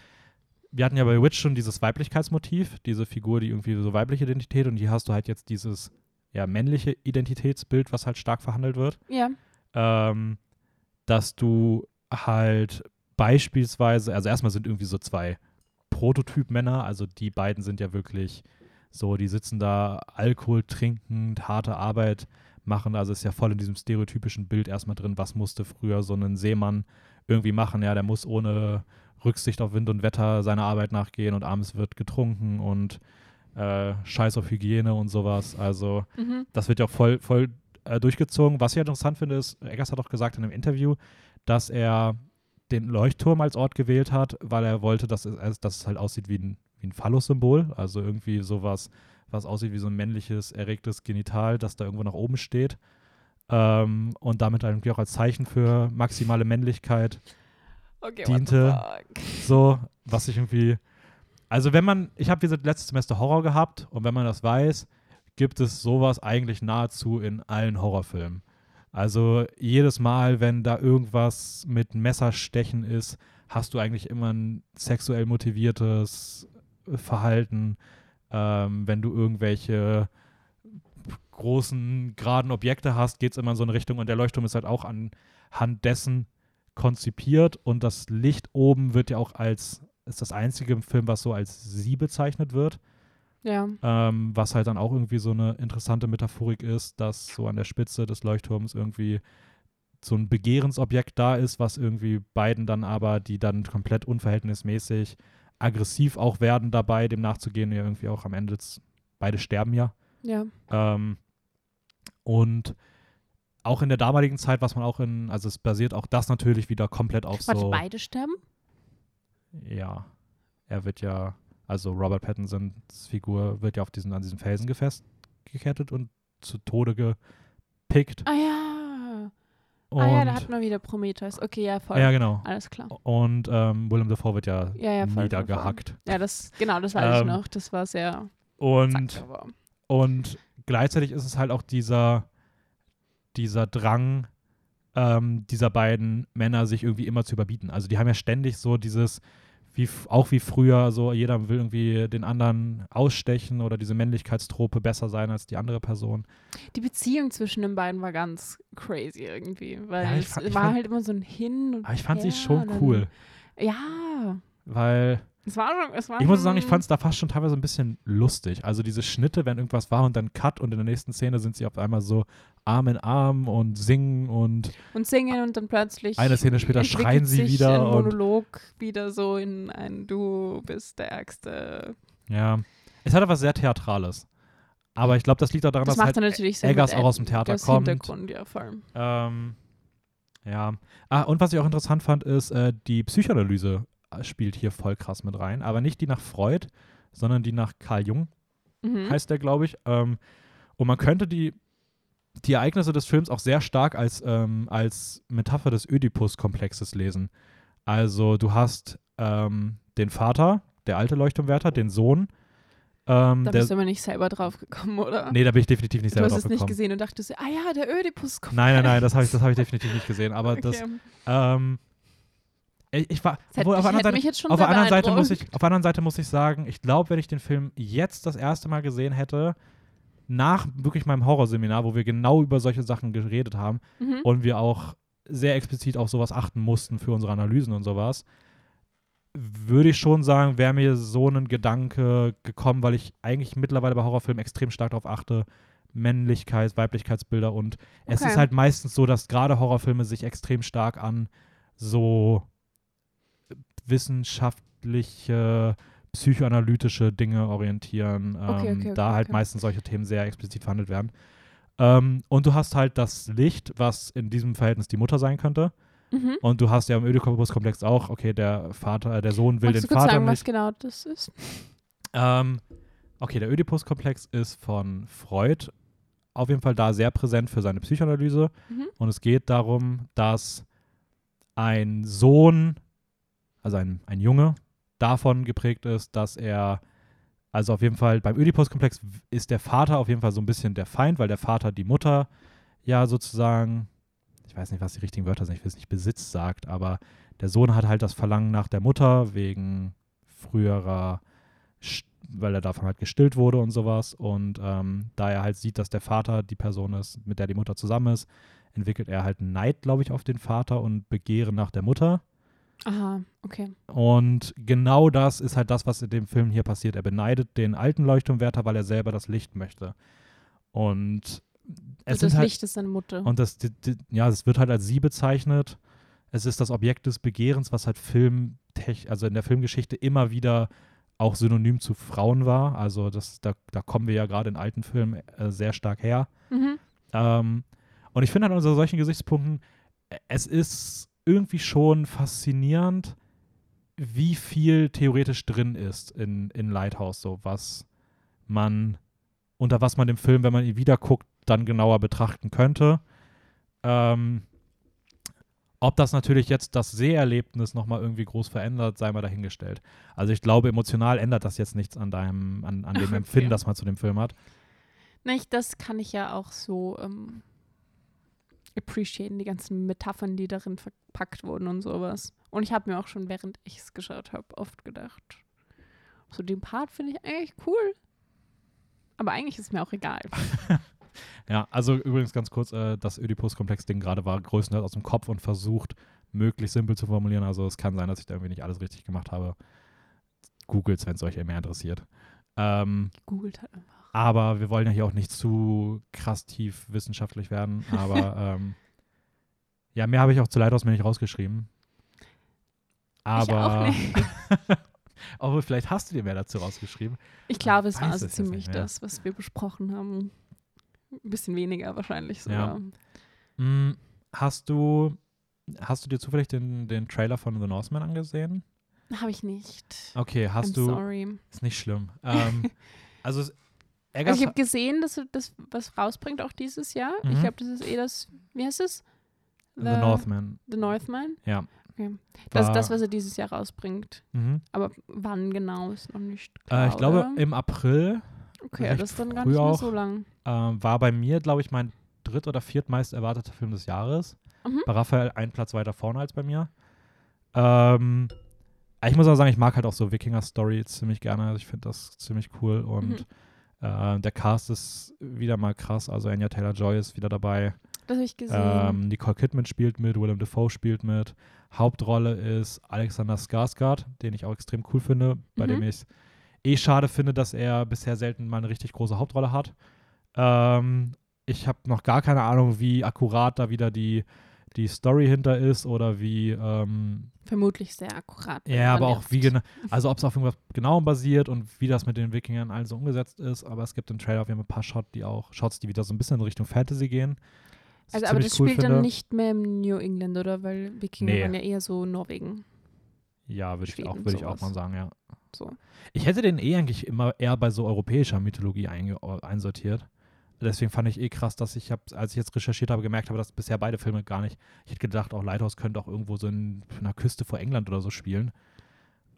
wir hatten ja bei Witch schon dieses Weiblichkeitsmotiv, diese Figur, die irgendwie so weibliche Identität und hier hast du halt jetzt dieses ja, männliche Identitätsbild, was halt stark verhandelt wird. Ja. Ähm, dass du halt beispielsweise, also erstmal sind irgendwie so zwei Prototyp-Männer, also die beiden sind ja wirklich so, die sitzen da Alkohol trinkend, harte Arbeit machen, also ist ja voll in diesem stereotypischen Bild erstmal drin, was musste früher so ein Seemann irgendwie machen, ja, der muss ohne Rücksicht auf Wind und Wetter seiner Arbeit nachgehen und abends wird getrunken und äh, Scheiß auf Hygiene und sowas, also Mhm. das wird ja auch voll, voll äh, durchgezogen. Was ich halt interessant finde, ist, Eggers hat auch gesagt in einem Interview, dass er den Leuchtturm als Ort gewählt hat, weil er wollte, dass es, also, dass es halt aussieht wie ein, wie ein Phallus-Symbol. Also irgendwie sowas, was aussieht wie so ein männliches, erregtes Genital, das da irgendwo nach oben steht. Ähm, und damit irgendwie auch als Zeichen für maximale Männlichkeit Okay, Diente- so, was ich irgendwie. Also, wenn man, ich habe dieses letztes Semester Horror gehabt und wenn man das weiß, gibt es sowas eigentlich nahezu in allen Horrorfilmen. Also, jedes Mal, wenn da irgendwas mit Messerstechen ist, hast du eigentlich immer ein sexuell motiviertes Verhalten. Ähm, wenn du irgendwelche großen, geraden Objekte hast, geht es immer in so eine Richtung und der Leuchtturm ist halt auch anhand dessen konzipiert und das Licht oben wird ja auch als, ist das einzige im Film, was so als sie bezeichnet wird, Ja. ähm, was halt dann auch irgendwie so eine interessante Metaphorik ist, dass so an der Spitze des Leuchtturms irgendwie so ein Begehrensobjekt da ist, was irgendwie beiden dann aber, die dann komplett unverhältnismäßig aggressiv auch werden dabei, dem nachzugehen, ja irgendwie auch am Ende, beide sterben ja. Ja. Ähm, und auch in der damaligen Zeit, was man auch in, also es basiert auch das natürlich wieder komplett auf Warte, so. beide sterben? Ja. Er wird ja, also Robert Pattinsons Figur wird ja auf diesen, an diesen Felsen gefest, gekettet und zu Tode gepickt. Ah ja. Und, ah ja, da hat man wieder Prometheus. Okay, ja, voll. ja, genau. Alles klar. Und ähm, Willem Dafoe wird ja, Ja, ja, voll, voll, voll. niedergehackt. Ja, das, genau, das weiß ich Ähm, noch. Das war sehr. Und Und gleichzeitig ist es halt auch dieser, dieser Drang ähm, dieser beiden Männer, sich irgendwie immer zu überbieten. Also die haben ja ständig so dieses, wie, auch wie früher, so jeder will irgendwie den anderen ausstechen oder diese Männlichkeitstrope besser sein als die andere Person. Die Beziehung zwischen den beiden war ganz crazy irgendwie, weil Ja, ich es fand- war fand- halt immer so ein Hin und Aber ich fand sie schon cool, Ja, weil es war schon, es war ich muss sagen, ich fand es da fast schon teilweise ein bisschen lustig. Also diese Schnitte, wenn irgendwas war und dann Cut und in der nächsten Szene sind sie auf einmal so Arm in Arm und singen und und singen und dann plötzlich Eine Szene später schreien sie sich wieder ein und- Monolog wieder so in ein Du bist der Ärgste. Ja, es hat aber sehr Theatrales. Aber ich glaube, das liegt auch daran, Das dass halt natürlich. Eggers auch aus dem Theater Eggers kommt. Hintergrund, ja, voll. Ähm, ja. Ah, und was ich auch interessant fand, ist, äh, die Psychoanalyse spielt hier voll krass mit rein. Aber nicht die nach Freud, sondern die nach Carl Jung, Mhm. heißt der, glaube ich. Ähm, und man könnte die, die Ereignisse des Films auch sehr stark als, ähm, als Metapher des Ödipus-Komplexes lesen. Also du hast ähm, den Vater, der alte Leuchtturmwärter, den Sohn. Ähm, da bist du aber nicht selber drauf gekommen, oder? nee, da bin ich definitiv nicht du selber hast drauf es nicht gekommen. gesehen und dachtest, ah ja, der Ödipus kommt. Nein, nein, nein, das habe ich, das hab ich definitiv nicht gesehen. Aber das, Okay. ähm, ich, war, obwohl, auf, der anderen Seite, auf, anderen Seite muss ich, auf der anderen Seite muss ich sagen, ich glaube, wenn ich den Film jetzt das erste Mal gesehen hätte, nach wirklich meinem Horrorseminar, wo wir genau über solche Sachen geredet haben Mhm. und wir auch sehr explizit auf sowas achten mussten für unsere Analysen und sowas, würde ich schon sagen, wäre mir so ein Gedanke gekommen, weil ich eigentlich mittlerweile bei Horrorfilmen extrem stark darauf achte, Männlichkeit, Weiblichkeitsbilder und es Okay. ist halt meistens so, dass gerade Horrorfilme sich extrem stark an so wissenschaftliche, psychoanalytische Dinge orientieren, ähm, Okay, okay, okay, da halt okay. meistens solche Themen sehr explizit verhandelt werden. Ähm, und du hast halt das Licht, was in diesem Verhältnis die Mutter sein könnte. Mhm. Und du hast ja im Ödipus-Komplex auch, okay, der Vater, äh, der Sohn will Magst den du Vater sagen, was nicht. genau das ist? Ähm, okay, der Ödipus-Komplex ist von Freud auf jeden Fall da sehr präsent für seine Psychoanalyse. Mhm. Und es geht darum, dass ein Sohn, also ein, ein Junge, davon geprägt ist, dass er, also auf jeden Fall beim Ödipus-Komplex w- ist der Vater auf jeden Fall so ein bisschen der Feind, weil der Vater die Mutter ja sozusagen, ich weiß nicht, was die richtigen Wörter sind, ich will es nicht Besitz sagt, aber der Sohn hat halt das Verlangen nach der Mutter wegen früherer, weil er davon halt gestillt wurde und sowas. Und ähm, da er halt sieht, dass der Vater die Person ist, mit der die Mutter zusammen ist, entwickelt er halt Neid, glaube ich, auf den Vater und Begehren nach der Mutter. Aha, okay. Und genau das ist halt das, was in dem Film hier passiert. Er beneidet den alten Leuchtturmwärter, weil er selber das Licht möchte. Und es Also sind das halt, Licht ist seine Mutter. und das, die, die, ja, es wird halt als sie bezeichnet. Es ist das Objekt des Begehrens, was halt Film, also in der Filmgeschichte immer wieder auch synonym zu Frauen war. Also das, da, da kommen wir ja gerade in alten Filmen äh, sehr stark her. mhm. Ähm, und ich finde halt unter solchen Gesichtspunkten, äh, es ist irgendwie schon faszinierend, wie viel theoretisch drin ist in, in Lighthouse, so was man, unter was man dem Film, wenn man ihn wieder guckt, dann genauer betrachten könnte. Ähm, ob das natürlich jetzt das Seherlebnis nochmal irgendwie groß verändert, sei mal dahingestellt. Also ich glaube, emotional ändert das jetzt nichts an deinem, an, an dem Okay. Empfinden, das man zu dem Film hat. Nicht, das kann ich ja auch so ähm, appreciaten, die ganzen Metaphern, die darin verpackt wurden und sowas. Und ich habe mir auch schon, während ich es geschaut habe, oft gedacht, so den Part finde ich eigentlich cool. Aber eigentlich ist es mir auch egal. Ja, also übrigens ganz kurz, äh, das Oedipus-Komplex-Ding gerade war größtenteils aus dem Kopf und versucht, möglichst simpel zu formulieren. Also es kann sein, dass ich da irgendwie nicht alles richtig gemacht habe. Googles, wenn es euch mehr interessiert. Ähm, Googelt halt einfach. Aber wir wollen ja hier auch nicht zu krass tief wissenschaftlich werden. Aber ähm, ja, mehr habe ich auch zu Leid aus mir nicht rausgeschrieben. Aber ich auch nicht. aber vielleicht hast du dir mehr dazu rausgeschrieben. Ich glaube, es war also ziemlich das, was wir besprochen haben. Ein bisschen weniger wahrscheinlich Ja. sogar. Mm, Hast du, hast du dir zufällig den, den Trailer von The Northman angesehen? Habe ich nicht. Okay, hast I'm du. sorry. Ist nicht schlimm. Ähm, also, es- Eggers, Also ich habe gesehen, dass er das was rausbringt auch dieses Jahr. Ich Mhm. glaube, das ist eh das, wie heißt es? The, Northman. The Northman. Ja. Okay. Das ist das, was er dieses Jahr rausbringt. Mhm. Aber wann genau ist noch nicht klar. Äh, ich glaube, oder? im April okay, das ist dann gar nicht mehr so lang. ähm, war bei mir, glaube ich, mein dritt- oder viertmeist erwarteter Film des Jahres. Mhm. Bei Raphael einen Platz weiter vorne als bei mir. Ähm, ich muss auch sagen, ich mag halt auch so Wikinger-Stories ziemlich gerne. Also ich finde das ziemlich cool. Und äh, der Cast ist wieder mal krass. Also Anya Taylor-Joy ist wieder dabei. Das habe ich gesehen. Ähm, Nicole Kidman spielt mit, Willem Dafoe spielt mit. Hauptrolle ist Alexander Skarsgård, den ich auch extrem cool finde, bei Mhm. dem ich es eh schade finde, dass er bisher selten mal eine richtig große Hauptrolle hat. Ähm, ich habe noch gar keine Ahnung, wie akkurat da wieder die, die Story hinter ist oder wie, ähm, Vermutlich sehr akkurat. ja, aber auch wie genau, also ob es auf irgendwas Genauem basiert und wie das mit den Wikingern also umgesetzt ist. Aber es gibt im Trailer auf jeden Fall ein paar Shot, die auch, Shots, die wieder so ein bisschen in Richtung Fantasy gehen. Also, aber das cool spielt finde. dann nicht mehr im New England, oder? Weil Wikinger Nee. waren ja eher so Norwegen. Ja, würde ich auch, und würde ich auch mal sagen, ja. So. Ich hätte den eh eigentlich immer eher bei so europäischer Mythologie einsortiert. Deswegen fand ich eh krass, dass ich, hab, als ich jetzt recherchiert habe, gemerkt habe, dass bisher beide Filme gar nicht. Ich hätte gedacht, auch Lighthouse könnte auch irgendwo so in einer Küste vor England oder so spielen.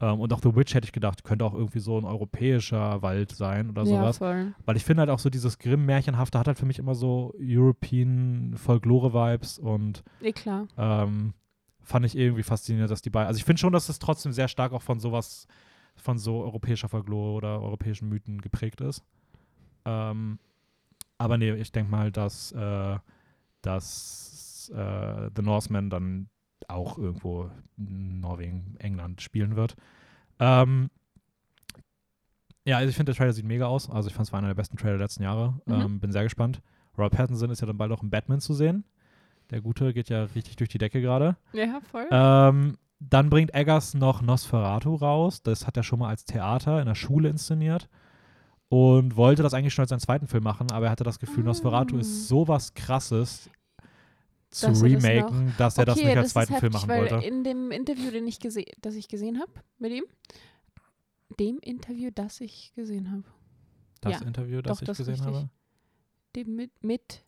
Ähm, und auch The Witch hätte ich gedacht, könnte auch irgendwie so ein europäischer Wald sein oder ja, sowas. voll. Weil ich finde halt auch so dieses Grimm-Märchenhafte hat halt für mich immer so European Folklore-Vibes und Eh klar. ähm, fand ich irgendwie faszinierend, dass die beiden. Also ich finde schon, dass es trotzdem sehr stark auch von sowas, von so europäischer Folklore oder europäischen Mythen geprägt ist. Ähm, aber nee, ich denke mal, dass, äh, dass äh, The Northman dann auch irgendwo Norwegen, England spielen wird. Ähm, ja, also ich finde, der Trailer sieht mega aus. Also ich fand es war einer der besten Trailer der letzten Jahre. Mhm. Ähm, bin sehr gespannt. Robert Pattinson ist ja dann bald auch im Batman zu sehen. Der Gute geht ja richtig durch die Decke gerade. Ja, voll. Ähm, dann bringt Eggers noch Nosferatu raus. Das hat er schon mal als Theater in der Schule inszeniert. Und wollte das eigentlich schon als seinen zweiten Film machen, aber er hatte das Gefühl, Ah. Nosferatu ist sowas krasses zu Dass er das remaken, dass er das nicht als ist zweiten Film machen weil wollte. in dem Interview, den ich gese das ich gesehen habe mit ihm, dem Interview, das ich gesehen habe, Das ja, Interview, das doch, ich das gesehen richtig. habe. dem mit, mit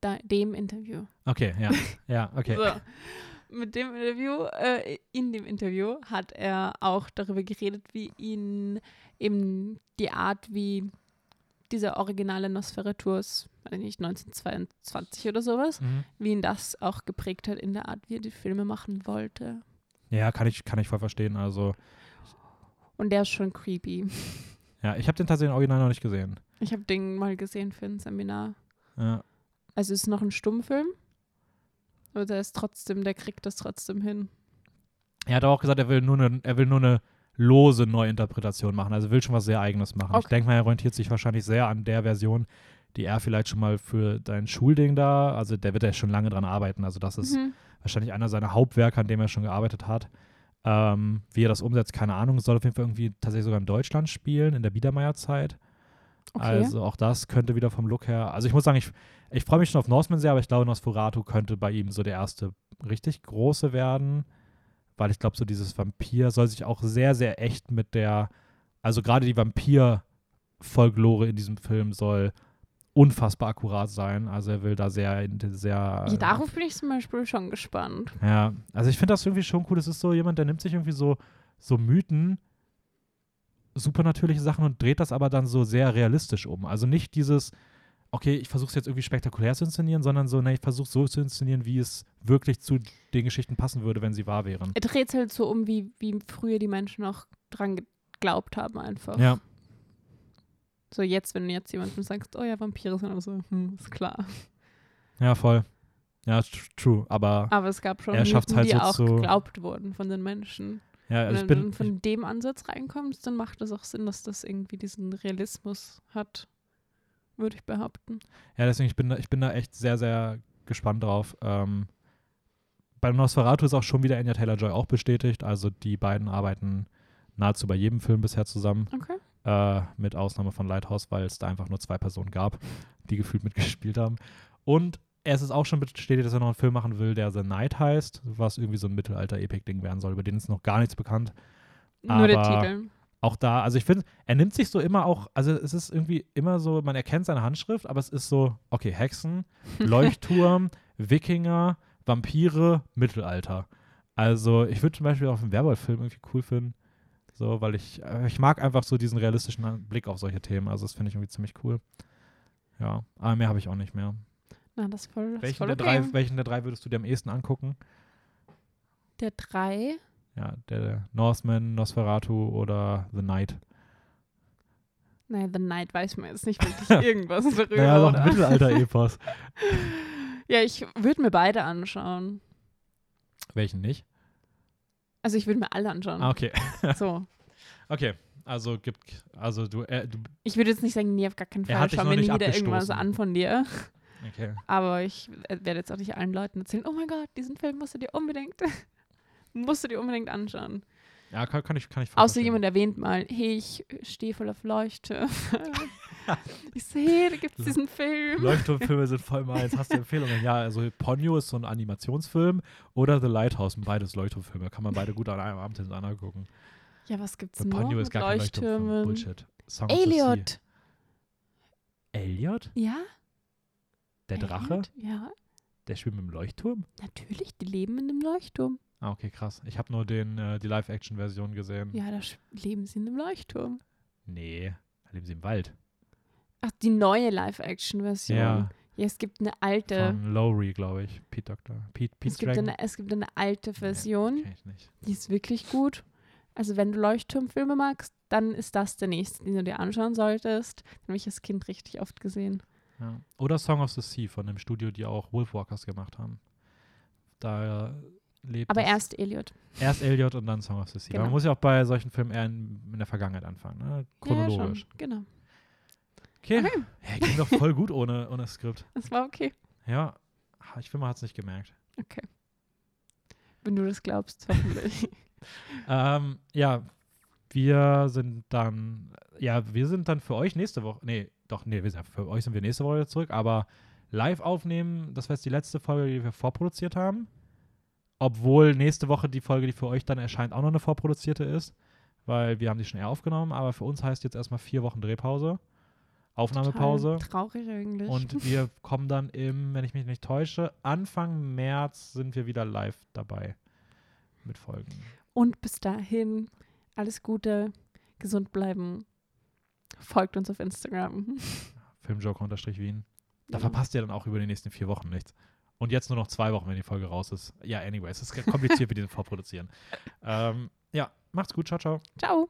da, dem Interview. Okay, ja. Ja, okay. So. Mit dem Interview, äh, in dem Interview hat er auch darüber geredet, wie ihn eben die Art, wie dieser originale Nosferatu aus, weiß ich nicht, 1922 oder sowas, Mhm. wie ihn das auch geprägt hat in der Art, wie er die Filme machen wollte. Ja, kann ich, kann ich voll verstehen. Also, Und der ist schon creepy. ja, ich habe den tatsächlich im Original noch nicht gesehen. Ich habe den mal gesehen für ein Seminar. Ja. Also es ist noch ein Stummfilm. Aber der ist trotzdem, der kriegt das trotzdem hin. Er hat auch gesagt, er will nur eine, er will nur eine lose Neuinterpretation machen. Also will schon was sehr Eigenes machen. Ich Okay. denke mal, er orientiert sich wahrscheinlich sehr an der Version, die er vielleicht schon mal für dein Schulding da, also der wird ja schon lange dran arbeiten. Also das ist Mhm. wahrscheinlich einer seiner Hauptwerke, an dem er schon gearbeitet hat. Ähm, wie er das umsetzt, keine Ahnung. Es soll auf jeden Fall irgendwie tatsächlich sogar in Deutschland spielen, in der Biedermeierzeit. Okay. Also auch das könnte wieder vom Look her. Also ich muss sagen, ich, ich freue mich schon auf Norseman sehr, aber ich glaube, Nosferatu könnte bei ihm so der erste richtig große werden. Weil ich glaube, so dieses Vampir soll sich auch sehr, sehr echt mit der, also gerade die Vampir-Folklore in diesem Film soll unfassbar akkurat sein. Also er will da sehr, sehr ja, darauf bin ich zum Beispiel schon gespannt. ja, also ich finde das irgendwie schon cool. Das ist so jemand, der nimmt sich irgendwie so, so Mythen, supernatürliche Sachen und dreht das aber dann so sehr realistisch um. Also nicht dieses, okay, ich versuche es jetzt irgendwie spektakulär zu inszenieren, sondern so, ne, ich versuche so zu inszenieren, wie es wirklich zu den Geschichten passen würde, wenn sie wahr wären. Er dreht es halt so um, wie, wie früher die Menschen auch dran geglaubt haben einfach. Ja, So jetzt, wenn du jetzt jemandem sagst, oh ja, Vampire sind aber so, hm, ist klar. ja, voll. Ja, tr- true. Aber Aber es gab schon Er Mythen, halt die so auch geglaubt wurden von den Menschen. Ja, also wenn du von dem Ansatz reinkommst, dann macht es auch Sinn, dass das irgendwie diesen Realismus hat, würde ich behaupten. Ja, deswegen, ich bin, da- ich bin da echt sehr, sehr gespannt drauf. Ähm, beim Nosferatu ist auch schon wieder Anya Taylor-Joy auch bestätigt. Also die beiden arbeiten nahezu bei jedem Film bisher zusammen. Okay. Äh, mit Ausnahme von Lighthouse, weil es da einfach nur zwei Personen gab, die gefühlt mitgespielt haben. Und es ist auch schon bestätigt, dass er noch einen Film machen will, der The Night heißt, was irgendwie so ein Mittelalter-Epic-Ding werden soll. Über den ist noch gar nichts bekannt. Nur der Titel. auch da, also ich finde, er nimmt sich so immer auch, also es ist irgendwie immer so, man erkennt seine Handschrift, aber es ist so, okay, Hexen, Leuchtturm, Wikinger, Vampire, Mittelalter. Also ich würde zum Beispiel auch einen Werwolf-Film irgendwie cool finden, so, weil ich, äh, ich mag einfach so diesen realistischen Blick auf solche Themen, also das finde ich irgendwie ziemlich cool. Ja, aber mehr habe ich auch nicht mehr. Na, das ist voll, das Welchen voll der, okay. drei, welchen der drei würdest du dir am ehesten angucken? Der drei. Ja, der Norseman, Nosferatu oder The Night? Naja, The Night weiß man jetzt nicht wirklich irgendwas darüber. Naja, doch ein? Mittelalter-Epos. Ja, ich würde mir beide anschauen. Welchen nicht? Also ich würde mir alle anschauen. Ah, okay. So. Okay, also gibt, also du, äh, du Ich würde jetzt nicht sagen, nee, auf gar keinen Fall. Schau mir nie nicht wieder irgendwas an von dir. Okay. Aber ich werde jetzt auch nicht allen Leuten erzählen, oh mein Gott, diesen Film musst du dir unbedingt, musst du dir unbedingt anschauen. Ja, kann, kann ich, kann ich Außer jemand erwähnt mal, hey, ich stehe voll auf Leuchte. ich so, hey, da gibt es diesen Film. Leuchtturmfilme sind voll meins. Hast du Empfehlungen? Ja, also Ponyo ist so ein Animationsfilm oder The Lighthouse, sind beides Leuchtturmfilme. Kann man beide gut an einem Abend hintereinander gucken. Ja, was gibt's Bei noch Ponyo ist gar kein. Leuchttürmen? Bullshit. Song Elliot. Elliot? Ja? Der Drache? Elliot? Ja, Der spielt mit dem Leuchtturm? natürlich, die leben in einem Leuchtturm. Ah, okay, krass. Ich habe nur den, äh, die Live-Action-Version gesehen. Ja, da leben sie in einem Leuchtturm. Nee, da leben sie im Wald. Ach, die neue Live-Action-Version. Ja, Ja, es gibt eine alte. von Lowry, glaube ich. Pete Doctor. Pete, Pete Es gibt, Dragon? eine, es gibt eine alte Version, Kenn ich nicht. die ist wirklich gut. Also wenn du Leuchtturmfilme magst, dann ist das der nächste, den du dir anschauen solltest. Den habe ich als Kind richtig oft gesehen. Ja. Oder Song of the Sea von dem Studio, die auch Wolfwalkers gemacht haben. Da lebt Aber erst Elliot. erst Elliot und dann Song of the Sea. Genau. Man muss ja auch bei solchen Filmen eher in, in der Vergangenheit anfangen, ne? chronologisch. Ja. Genau. okay. Okay. Ja, ging doch voll gut ohne, ohne Skript. Das war okay. Ja, ich finde, man hat es nicht gemerkt. Okay. Wenn du das glaubst, hoffentlich. Ähm, ja, wir sind dann, ja, wir sind dann für euch nächste Woche, nee, doch, nee, wir sind, für euch sind wir nächste Woche wieder zurück, aber live aufnehmen, das war jetzt die letzte Folge, die wir vorproduziert haben. Obwohl nächste Woche die Folge, die für euch dann erscheint, auch noch eine vorproduzierte ist, weil wir haben die schon eher aufgenommen, aber für uns heißt jetzt erstmal vier Wochen Drehpause, Aufnahmepause. Total Traurig eigentlich. Und wir kommen dann im, wenn ich mich nicht täusche, Anfang März sind wir wieder live dabei mit Folgen. Und bis dahin, alles Gute, gesund bleiben. Folgt uns auf Instagram. Filmjoker-Wien. Da Ja. verpasst ihr dann auch über die nächsten vier Wochen nichts. Und jetzt nur noch zwei Wochen, wenn die Folge raus ist. Ja, anyways, es ist kompliziert, wie die vorproduzieren. Ähm, ja, macht's gut. Ciao, ciao. Ciao.